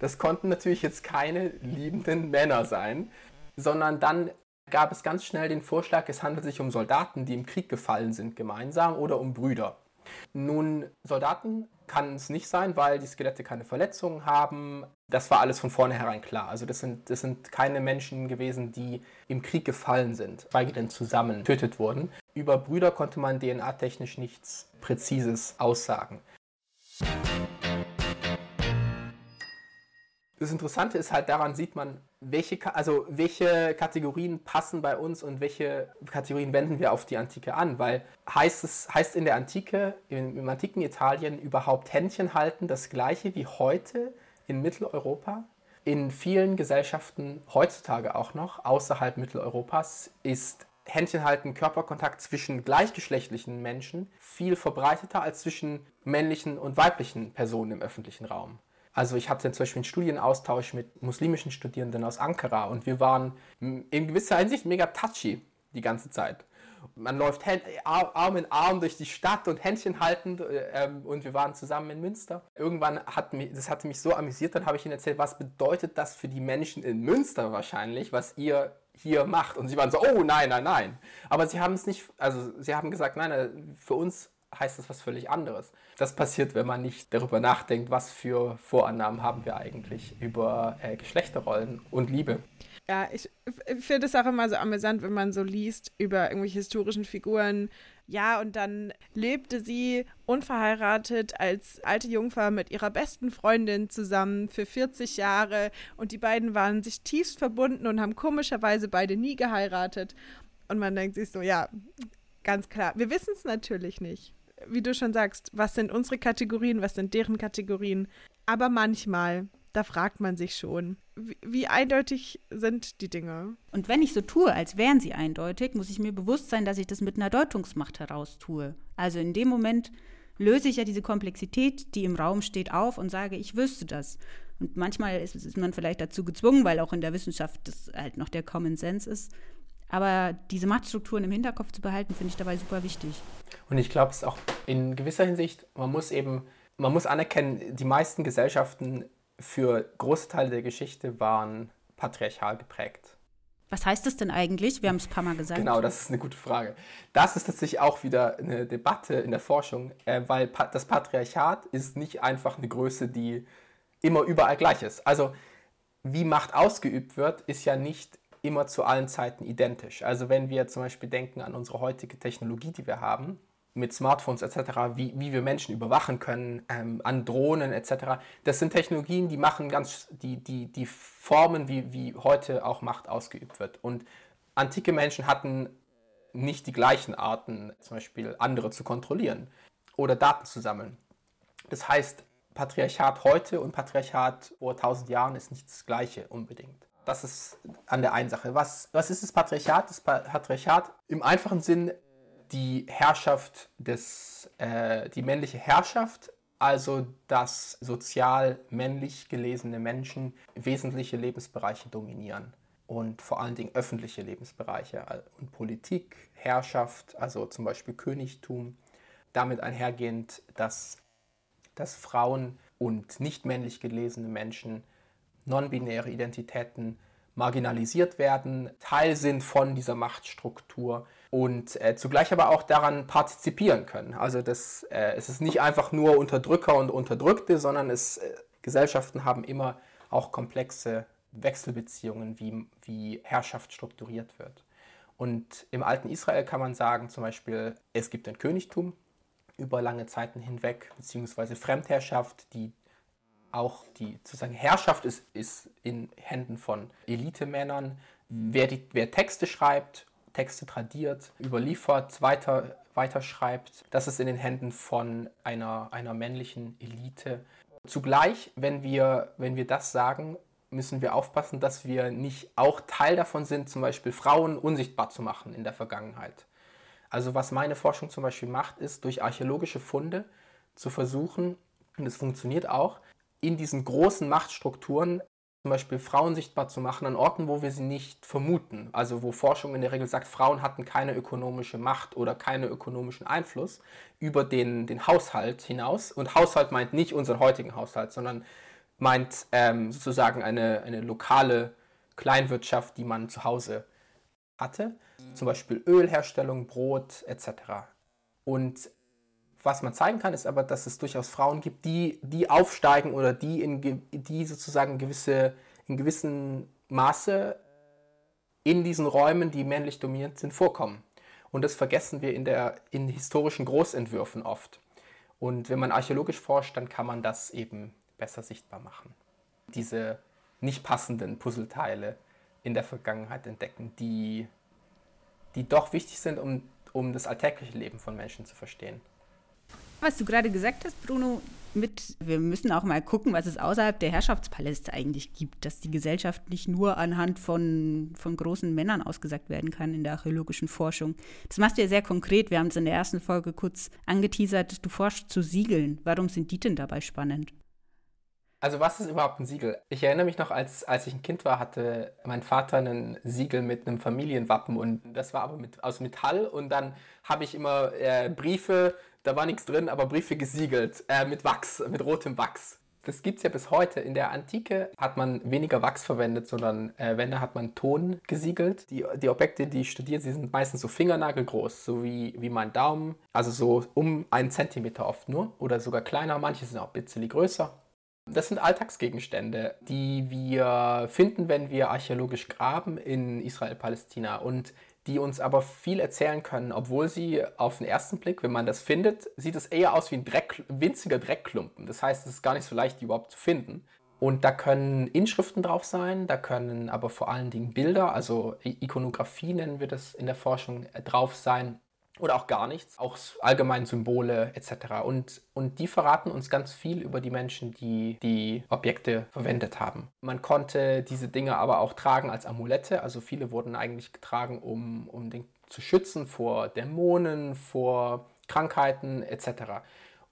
Das konnten natürlich jetzt keine liebenden Männer sein, sondern dann gab es ganz schnell den Vorschlag, es handelt sich um Soldaten, die im Krieg gefallen sind gemeinsam oder um Brüder. Nun, Soldaten kann es nicht sein, weil die Skelette keine Verletzungen haben. Das war alles von vornherein klar. Also das sind, das sind keine Menschen gewesen, die im Krieg gefallen sind, weil denn zusammen getötet wurden. Über Brüder konnte man DNA-technisch nichts Präzises aussagen. Das Interessante ist halt, daran sieht man, welche, also welche Kategorien passen bei uns und welche Kategorien wenden wir auf die Antike an. Weil heißt es heißt in der Antike, im, im antiken Italien überhaupt Händchen halten das gleiche wie heute in Mitteleuropa? In vielen Gesellschaften heutzutage auch noch, außerhalb Mitteleuropas, ist Händchen halten, Körperkontakt zwischen gleichgeschlechtlichen Menschen viel verbreiteter als zwischen männlichen und weiblichen Personen im öffentlichen Raum. Also ich hatte zum Beispiel einen Studienaustausch mit muslimischen Studierenden aus Ankara und wir waren in gewisser Hinsicht mega touchy die ganze Zeit. Man läuft Arm in Arm durch die Stadt und Händchen haltend äh, ähm, und wir waren zusammen in Münster. Irgendwann hat mich, das hatte mich so amüsiert, dann habe ich ihnen erzählt, was bedeutet das für die Menschen in Münster wahrscheinlich, was ihr hier macht. Und sie waren so, oh nein, nein, nein. Aber sie haben es nicht, also sie haben gesagt, nein, für uns heißt das was völlig anderes. Das passiert, wenn man nicht darüber nachdenkt, was für Vorannahmen haben wir eigentlich über äh, Geschlechterrollen und Liebe. Ja, ich finde es auch immer so amüsant, wenn man so liest über irgendwelche historischen Figuren. Ja, und dann lebte sie unverheiratet als alte Jungfer mit ihrer besten Freundin zusammen für 40 Jahre und die beiden waren sich tiefst verbunden und haben komischerweise beide nie geheiratet. Und man denkt sich so, ja, ganz klar. Wir wissen es natürlich nicht. Wie du schon sagst, was sind unsere Kategorien, was sind deren Kategorien? Aber manchmal da fragt man sich schon, wie, wie, eindeutig sind die Dinge? Und wenn ich so tue, als wären sie eindeutig, muss ich mir bewusst sein, dass ich das mit einer Deutungsmacht heraus tue. Also in dem Moment löse ich ja diese Komplexität, die im Raum steht, auf und sage, ich wüsste das. Und manchmal ist, ist man vielleicht dazu gezwungen, weil auch in der Wissenschaft das halt noch der Common Sense ist. Aber diese Machtstrukturen im Hinterkopf zu behalten, finde ich dabei super wichtig. Und ich glaube, es ist auch in gewisser Hinsicht, man muss eben, man muss anerkennen, die meisten Gesellschaften für große Teile der Geschichte waren patriarchal geprägt. Was heißt das denn eigentlich? Wir haben es ein paar Mal gesagt. Genau, das ist eine gute Frage. Das ist tatsächlich auch wieder eine Debatte in der Forschung, äh, weil pa das Patriarchat ist nicht einfach eine Größe, die immer überall gleich ist. Also wie Macht ausgeübt wird, ist ja nicht immer zu allen Zeiten identisch. Also wenn wir zum Beispiel denken an unsere heutige Technologie, die wir haben, mit Smartphones etc., wie, wie wir Menschen überwachen können, ähm, an Drohnen etc. Das sind Technologien, die machen ganz, die, die, die formen, wie, wie heute auch Macht ausgeübt wird. Und antike Menschen hatten nicht die gleichen Arten, zum Beispiel andere zu kontrollieren oder Daten zu sammeln. Das heißt, Patriarchat heute und Patriarchat vor 1000 Jahren ist nicht das gleiche unbedingt. Das ist an der einen Sache. Was, was ist das Patriarchat? Das Patriarchat im einfachen Sinn die Herrschaft des, äh, die männliche Herrschaft, also dass sozial männlich gelesene Menschen wesentliche Lebensbereiche dominieren und vor allen Dingen öffentliche Lebensbereiche äh, und Politik, Herrschaft, also zum Beispiel Königtum. Damit einhergehend, dass, dass Frauen und nicht männlich gelesene Menschen non-binäre Identitäten marginalisiert werden, Teil sind von dieser Machtstruktur und äh, zugleich aber auch daran partizipieren können. Also das, äh, es ist nicht einfach nur Unterdrücker und Unterdrückte, sondern es, äh, Gesellschaften haben immer auch komplexe Wechselbeziehungen, wie, wie Herrschaft strukturiert wird. Und im alten Israel kann man sagen, zum Beispiel, es gibt ein Königtum über lange Zeiten hinweg, beziehungsweise Fremdherrschaft, die auch die sozusagen Herrschaft ist, ist in Händen von Elitemännern. Wer, die, wer Texte schreibt Texte tradiert, überliefert, weiter, weiterschreibt. Das ist in den Händen von einer, einer männlichen Elite. Zugleich, wenn wir, wenn wir das sagen, müssen wir aufpassen, dass wir nicht auch Teil davon sind, zum Beispiel Frauen unsichtbar zu machen in der Vergangenheit. Also was meine Forschung zum Beispiel macht, ist durch archäologische Funde zu versuchen, und es funktioniert auch, in diesen großen Machtstrukturen zum Beispiel Frauen sichtbar zu machen an Orten, wo wir sie nicht vermuten. Also wo Forschung in der Regel sagt, Frauen hatten keine ökonomische Macht oder keinen ökonomischen Einfluss über den, den Haushalt hinaus. Und Haushalt meint nicht unseren heutigen Haushalt, sondern meint ähm, sozusagen eine, eine lokale Kleinwirtschaft, die man zu Hause hatte. Zum Beispiel Ölherstellung, Brot etc. Und was man zeigen kann, ist aber, dass es durchaus Frauen gibt, die, die aufsteigen oder die, in, die sozusagen gewisse, in gewissem Maße in diesen Räumen, die männlich dominiert sind, vorkommen. Und das vergessen wir in, der, in historischen Großentwürfen oft. Und wenn man archäologisch forscht, dann kann man das eben besser sichtbar machen. Diese nicht passenden Puzzleteile in der Vergangenheit entdecken, die, die doch wichtig sind, um, um das alltägliche Leben von Menschen zu verstehen. Was du gerade gesagt hast, Bruno, mit, wir müssen auch mal gucken, was es außerhalb der Herrschaftspaläste eigentlich gibt, dass die Gesellschaft nicht nur anhand von, von großen Männern ausgesagt werden kann in der archäologischen Forschung. Das machst du ja sehr konkret. Wir haben es in der ersten Folge kurz angeteasert. Du forschst zu Siegeln. Warum sind die denn dabei spannend? Also was ist überhaupt ein Siegel? Ich erinnere mich noch, als, als ich ein Kind war, hatte mein Vater ein Siegel mit einem Familienwappen und das war aber mit, aus Metall und dann habe ich immer äh, Briefe da war nichts drin, aber Briefe gesiegelt äh, mit Wachs, mit rotem Wachs. Das gibt es ja bis heute. In der Antike hat man weniger Wachs verwendet, sondern äh, wenn, da hat man Ton gesiegelt. Die, die Objekte, die ich studiere, sie sind meistens so fingernagelgroß, so wie, wie mein Daumen. Also so um einen Zentimeter oft nur oder sogar kleiner. Manche sind auch ein bisschen größer. Das sind Alltagsgegenstände, die wir finden, wenn wir archäologisch graben in Israel-Palästina und die uns aber viel erzählen können, obwohl sie auf den ersten Blick, wenn man das findet, sieht es eher aus wie ein Dreck, winziger Dreckklumpen. Das heißt, es ist gar nicht so leicht, die überhaupt zu finden. Und da können Inschriften drauf sein, da können aber vor allen Dingen Bilder, also Ikonografie nennen wir das in der Forschung, äh, drauf sein oder auch gar nichts, auch allgemein Symbole etc. Und, und die verraten uns ganz viel über die Menschen, die die Objekte verwendet haben. Man konnte diese Dinge aber auch tragen als Amulette, also viele wurden eigentlich getragen, um, um den zu schützen vor Dämonen, vor Krankheiten etc.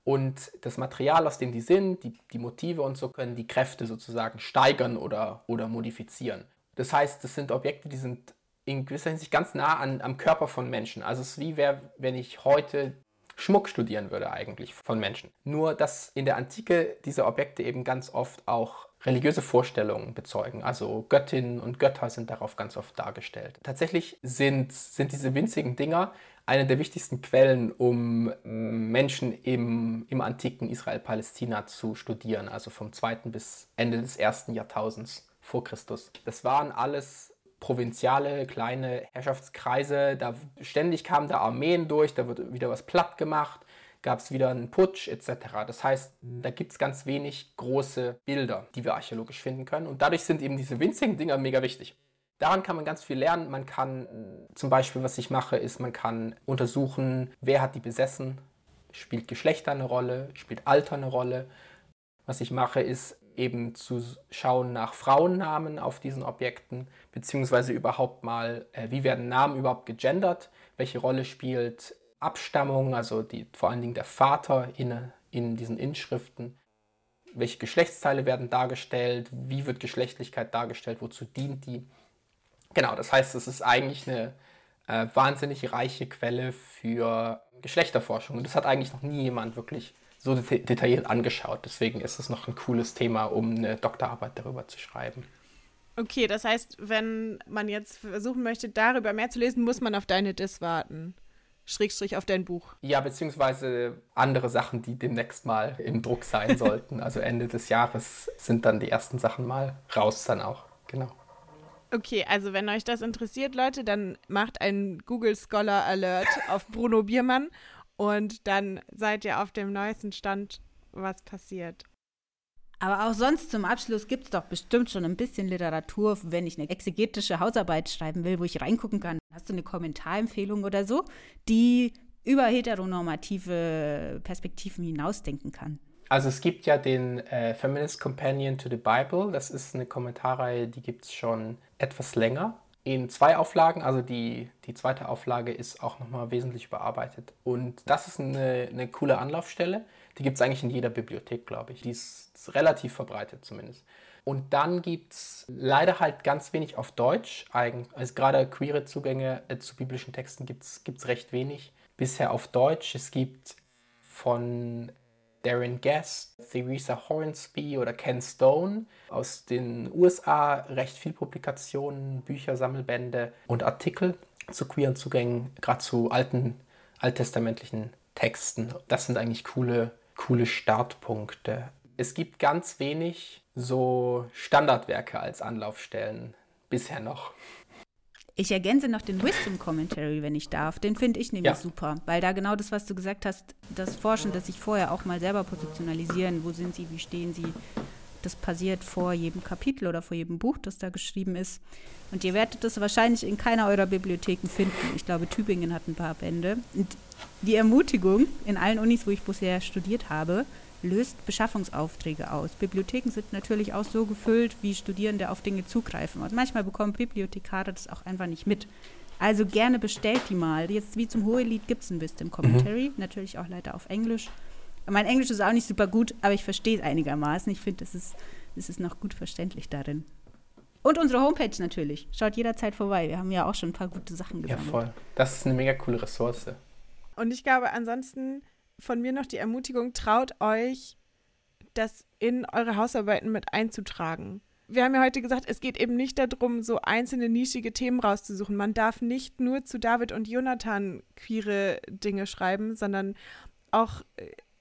Und das Material, aus dem die sind, die, die Motive und so, können die Kräfte sozusagen steigern oder, oder modifizieren. Das heißt, das sind Objekte, die sind in gewisser Hinsicht ganz nah an, am Körper von Menschen. Also es ist wie wär, wenn ich heute Schmuck studieren würde eigentlich von Menschen. Nur dass in der Antike diese Objekte eben ganz oft auch religiöse Vorstellungen bezeugen. Also Göttinnen und Götter sind darauf ganz oft dargestellt. Tatsächlich sind, sind diese winzigen Dinger eine der wichtigsten Quellen, um Menschen im, im antiken Israel-Palästina zu studieren, also vom zweiten bis Ende des ersten Jahrtausends vor Christus. Das waren alles provinziale kleine Herrschaftskreise. Da ständig kamen da Armeen durch, da wird wieder was platt gemacht, gab es wieder einen Putsch etc. Das heißt, da gibt es ganz wenig große Bilder, die wir archäologisch finden können. Und dadurch sind eben diese winzigen Dinger mega wichtig. Daran kann man ganz viel lernen. Man kann zum Beispiel, was ich mache, ist, man kann untersuchen, wer hat die besessen, spielt Geschlechter eine Rolle, spielt Alter eine Rolle. Was ich mache, ist eben zu schauen nach Frauennamen auf diesen Objekten, beziehungsweise überhaupt mal, äh, wie werden Namen überhaupt gegendert, welche Rolle spielt Abstammung, also die, vor allen Dingen der Vater in, in diesen Inschriften, welche Geschlechtsteile werden dargestellt, wie wird Geschlechtlichkeit dargestellt, wozu dient die. Genau, das heißt, es ist eigentlich eine äh, wahnsinnig reiche Quelle für Geschlechterforschung und das hat eigentlich noch nie jemand wirklich so detailliert angeschaut. Deswegen ist es noch ein cooles Thema, um eine Doktorarbeit darüber zu schreiben. Okay, das heißt, wenn man jetzt versuchen möchte, darüber mehr zu lesen, muss man auf deine Dis warten. Schrägstrich auf dein Buch. Ja, beziehungsweise andere Sachen, die demnächst mal im Druck sein [LAUGHS] sollten. Also Ende des Jahres sind dann die ersten Sachen mal raus dann auch. Genau. Okay, also wenn euch das interessiert, Leute, dann macht einen Google Scholar Alert auf Bruno Biermann und dann seid ihr auf dem neuesten Stand, was passiert. Aber auch sonst zum Abschluss gibt es doch bestimmt schon ein bisschen Literatur, wenn ich eine exegetische Hausarbeit schreiben will, wo ich reingucken kann. Hast du eine Kommentarempfehlung oder so, die über heteronormative Perspektiven hinausdenken kann? Also es gibt ja den äh, Feminist Companion to the Bible. Das ist eine Kommentarreihe, die gibt es schon etwas länger in zwei Auflagen. Also die, die zweite Auflage ist auch nochmal wesentlich überarbeitet. Und das ist eine, eine coole Anlaufstelle. Die gibt es eigentlich in jeder Bibliothek, glaube ich. Die ist relativ verbreitet zumindest. Und dann gibt es leider halt ganz wenig auf Deutsch. Also gerade queere Zugänge äh, zu biblischen Texten gibt es recht wenig. Bisher auf Deutsch. Es gibt von Darren Guest, Theresa Hornsby oder Ken Stone aus den USA recht viel Publikationen, Bücher, Sammelbände und Artikel zu queeren Zugängen, gerade zu alten, alttestamentlichen Texten. Das sind eigentlich coole, coole Startpunkte. Es gibt ganz wenig so Standardwerke als Anlaufstellen bisher noch. Ich ergänze noch den Wisdom Commentary, wenn ich darf. Den finde ich nämlich ja. super, weil da genau das, was du gesagt hast, das Forschen, das sich vorher auch mal selber positionalisieren, wo sind sie, wie stehen sie, das passiert vor jedem Kapitel oder vor jedem Buch, das da geschrieben ist. Und ihr werdet das wahrscheinlich in keiner eurer Bibliotheken finden. Ich glaube, Tübingen hat ein paar Bände. Und die Ermutigung in allen Unis, wo ich bisher studiert habe, löst Beschaffungsaufträge aus. Bibliotheken sind natürlich auch so gefüllt, wie Studierende auf Dinge zugreifen. Und manchmal bekommen Bibliothekare das auch einfach nicht mit. Also gerne bestellt die mal. Jetzt wie zum Hohelied gibt es ein Wisdom Commentary, mhm. natürlich auch leider auf Englisch. Mein Englisch ist auch nicht super gut, aber ich verstehe es einigermaßen. Ich finde, es ist, es ist noch gut verständlich darin. Und unsere Homepage natürlich. Schaut jederzeit vorbei. Wir haben ja auch schon ein paar gute Sachen gesammelt. Ja, voll. Das ist eine mega coole Ressource. Und ich glaube, ansonsten von mir noch die Ermutigung, traut euch, das in eure Hausarbeiten mit einzutragen. Wir haben ja heute gesagt, es geht eben nicht darum, so einzelne nischige Themen rauszusuchen. Man darf nicht nur zu David und Jonathan queere Dinge schreiben, sondern auch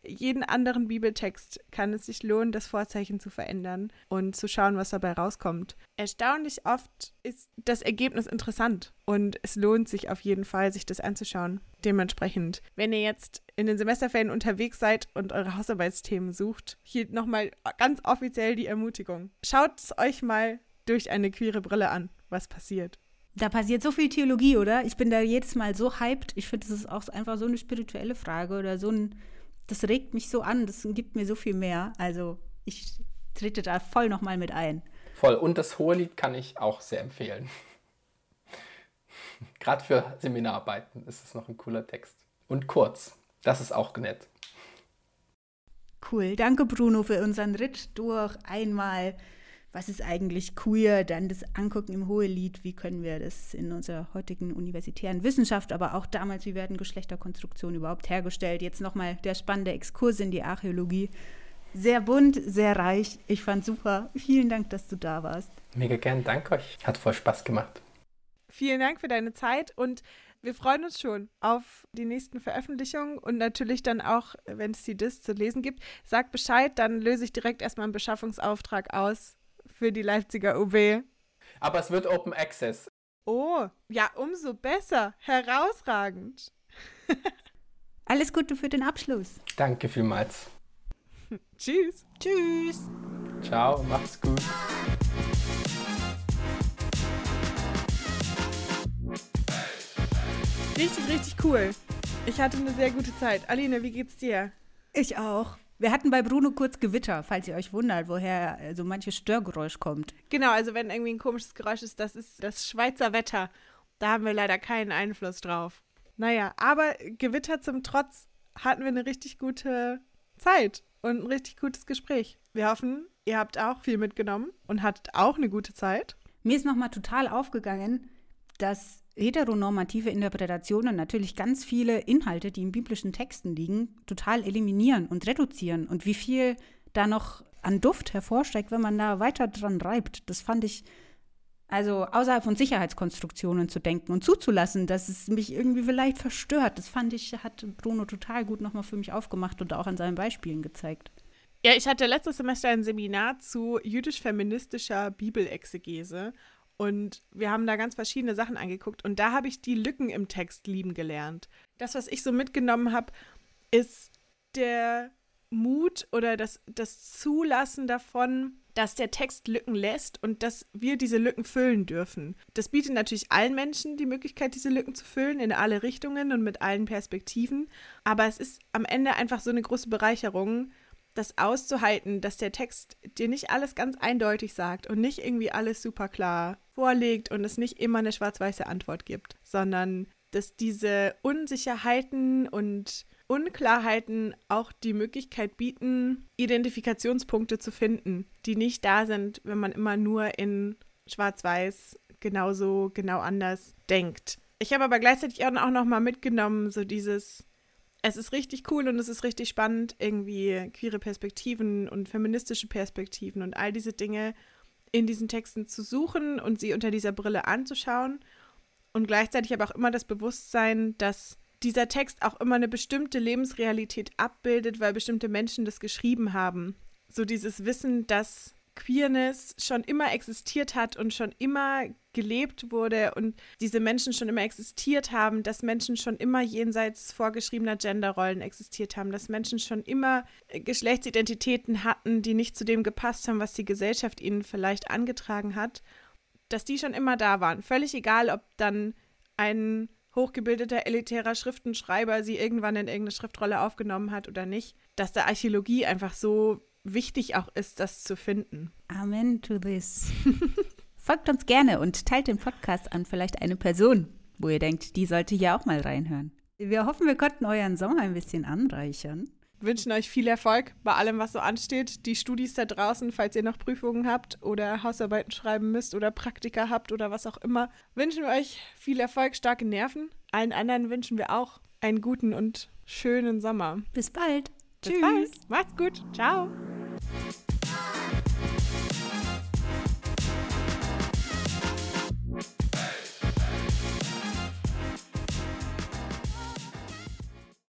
jeden anderen Bibeltext kann es sich lohnen, das Vorzeichen zu verändern und zu schauen, was dabei rauskommt. Erstaunlich oft ist das Ergebnis interessant und es lohnt sich auf jeden Fall, sich das anzuschauen. Dementsprechend, wenn ihr jetzt in den Semesterferien unterwegs seid und eure Hausarbeitsthemen sucht, hier nochmal ganz offiziell die Ermutigung. Schaut es euch mal durch eine queere Brille an, was passiert. Da passiert so viel Theologie, oder? Ich bin da jedes Mal so hyped. Ich finde, das ist auch einfach so eine spirituelle Frage oder so ein, das regt mich so an, das gibt mir so viel mehr. Also ich trete da voll nochmal mit ein. Voll. Und das Hohelied kann ich auch sehr empfehlen. [LAUGHS] Gerade für Seminararbeiten ist es noch ein cooler Text. Und kurz. Das ist auch nett. Cool. Danke, Bruno, für unseren Ritt durch einmal was ist eigentlich queer, dann das Angucken im Hohelied, wie können wir das in unserer heutigen universitären Wissenschaft, aber auch damals, wie werden Geschlechterkonstruktionen überhaupt hergestellt. Jetzt nochmal der spannende Exkurs in die Archäologie. Sehr bunt, sehr reich. Ich fand super. Vielen Dank, dass du da warst. Mega gern, danke euch. Hat voll Spaß gemacht. Vielen Dank für deine Zeit und wir freuen uns schon auf die nächsten Veröffentlichungen und natürlich dann auch, wenn es die Dis zu lesen gibt. Sag Bescheid, dann löse ich direkt erstmal einen Beschaffungsauftrag aus für die Leipziger UB. Aber es wird Open Access. Oh, ja, umso besser. Herausragend. [LAUGHS] Alles Gute für den Abschluss. Danke vielmals. [LAUGHS] Tschüss. Tschüss. Ciao, mach's gut. Richtig, richtig cool. Ich hatte eine sehr gute Zeit. Aline, wie geht's dir? Ich auch. Wir hatten bei Bruno kurz Gewitter, falls ihr euch wundert, woher so manches Störgeräusch kommt. Genau, also wenn irgendwie ein komisches Geräusch ist, das ist das Schweizer Wetter. Da haben wir leider keinen Einfluss drauf. Naja, aber Gewitter zum Trotz hatten wir eine richtig gute Zeit und ein richtig gutes Gespräch. Wir hoffen, ihr habt auch viel mitgenommen und hattet auch eine gute Zeit. Mir ist nochmal total aufgegangen, dass heteronormative Interpretationen natürlich ganz viele Inhalte, die in biblischen Texten liegen, total eliminieren und reduzieren. Und wie viel da noch an Duft hervorsteigt, wenn man da weiter dran reibt, das fand ich, also außerhalb von Sicherheitskonstruktionen zu denken und zuzulassen, dass es mich irgendwie vielleicht verstört, das fand ich, hat Bruno total gut nochmal für mich aufgemacht und auch an seinen Beispielen gezeigt. Ja, ich hatte letztes Semester ein Seminar zu jüdisch-feministischer Bibelexegese und wir haben da ganz verschiedene Sachen angeguckt und da habe ich die Lücken im Text lieben gelernt. Das, was ich so mitgenommen habe, ist der Mut oder das, das Zulassen davon, dass der Text Lücken lässt und dass wir diese Lücken füllen dürfen. Das bietet natürlich allen Menschen die Möglichkeit, diese Lücken zu füllen, in alle Richtungen und mit allen Perspektiven. Aber es ist am Ende einfach so eine große Bereicherung, das auszuhalten, dass der Text dir nicht alles ganz eindeutig sagt und nicht irgendwie alles super klar vorlegt und es nicht immer eine schwarz-weiße Antwort gibt, sondern dass diese Unsicherheiten und Unklarheiten auch die Möglichkeit bieten, Identifikationspunkte zu finden, die nicht da sind, wenn man immer nur in schwarz-weiß genauso genau anders denkt. Ich habe aber gleichzeitig auch noch mal mitgenommen, so dieses es ist richtig cool und es ist richtig spannend, irgendwie queere Perspektiven und feministische Perspektiven und all diese Dinge in diesen Texten zu suchen und sie unter dieser Brille anzuschauen. Und gleichzeitig aber auch immer das Bewusstsein, dass dieser Text auch immer eine bestimmte Lebensrealität abbildet, weil bestimmte Menschen das geschrieben haben. So dieses Wissen, dass Queerness schon immer existiert hat und schon immer gelebt wurde und diese Menschen schon immer existiert haben, dass Menschen schon immer jenseits vorgeschriebener Genderrollen existiert haben, dass Menschen schon immer Geschlechtsidentitäten hatten, die nicht zu dem gepasst haben, was die Gesellschaft ihnen vielleicht angetragen hat, dass die schon immer da waren. Völlig egal, ob dann ein hochgebildeter, elitärer Schriftenschreiber sie irgendwann in irgendeine Schriftrolle aufgenommen hat oder nicht, dass der Archäologie einfach so wichtig auch ist, das zu finden. Amen to this. [LAUGHS] Folgt uns gerne und teilt den Podcast an vielleicht eine Person, wo ihr denkt, die sollte hier auch mal reinhören. Wir hoffen, wir konnten euren Sommer ein bisschen anreichern. Wünschen euch viel Erfolg bei allem, was so ansteht. Die Studis da draußen, falls ihr noch Prüfungen habt oder Hausarbeiten schreiben müsst oder Praktika habt oder was auch immer, wünschen wir euch viel Erfolg, starke Nerven. Allen anderen wünschen wir auch einen guten und schönen Sommer. Bis bald. Bis Tschüss. bald. Macht's gut. Ciao.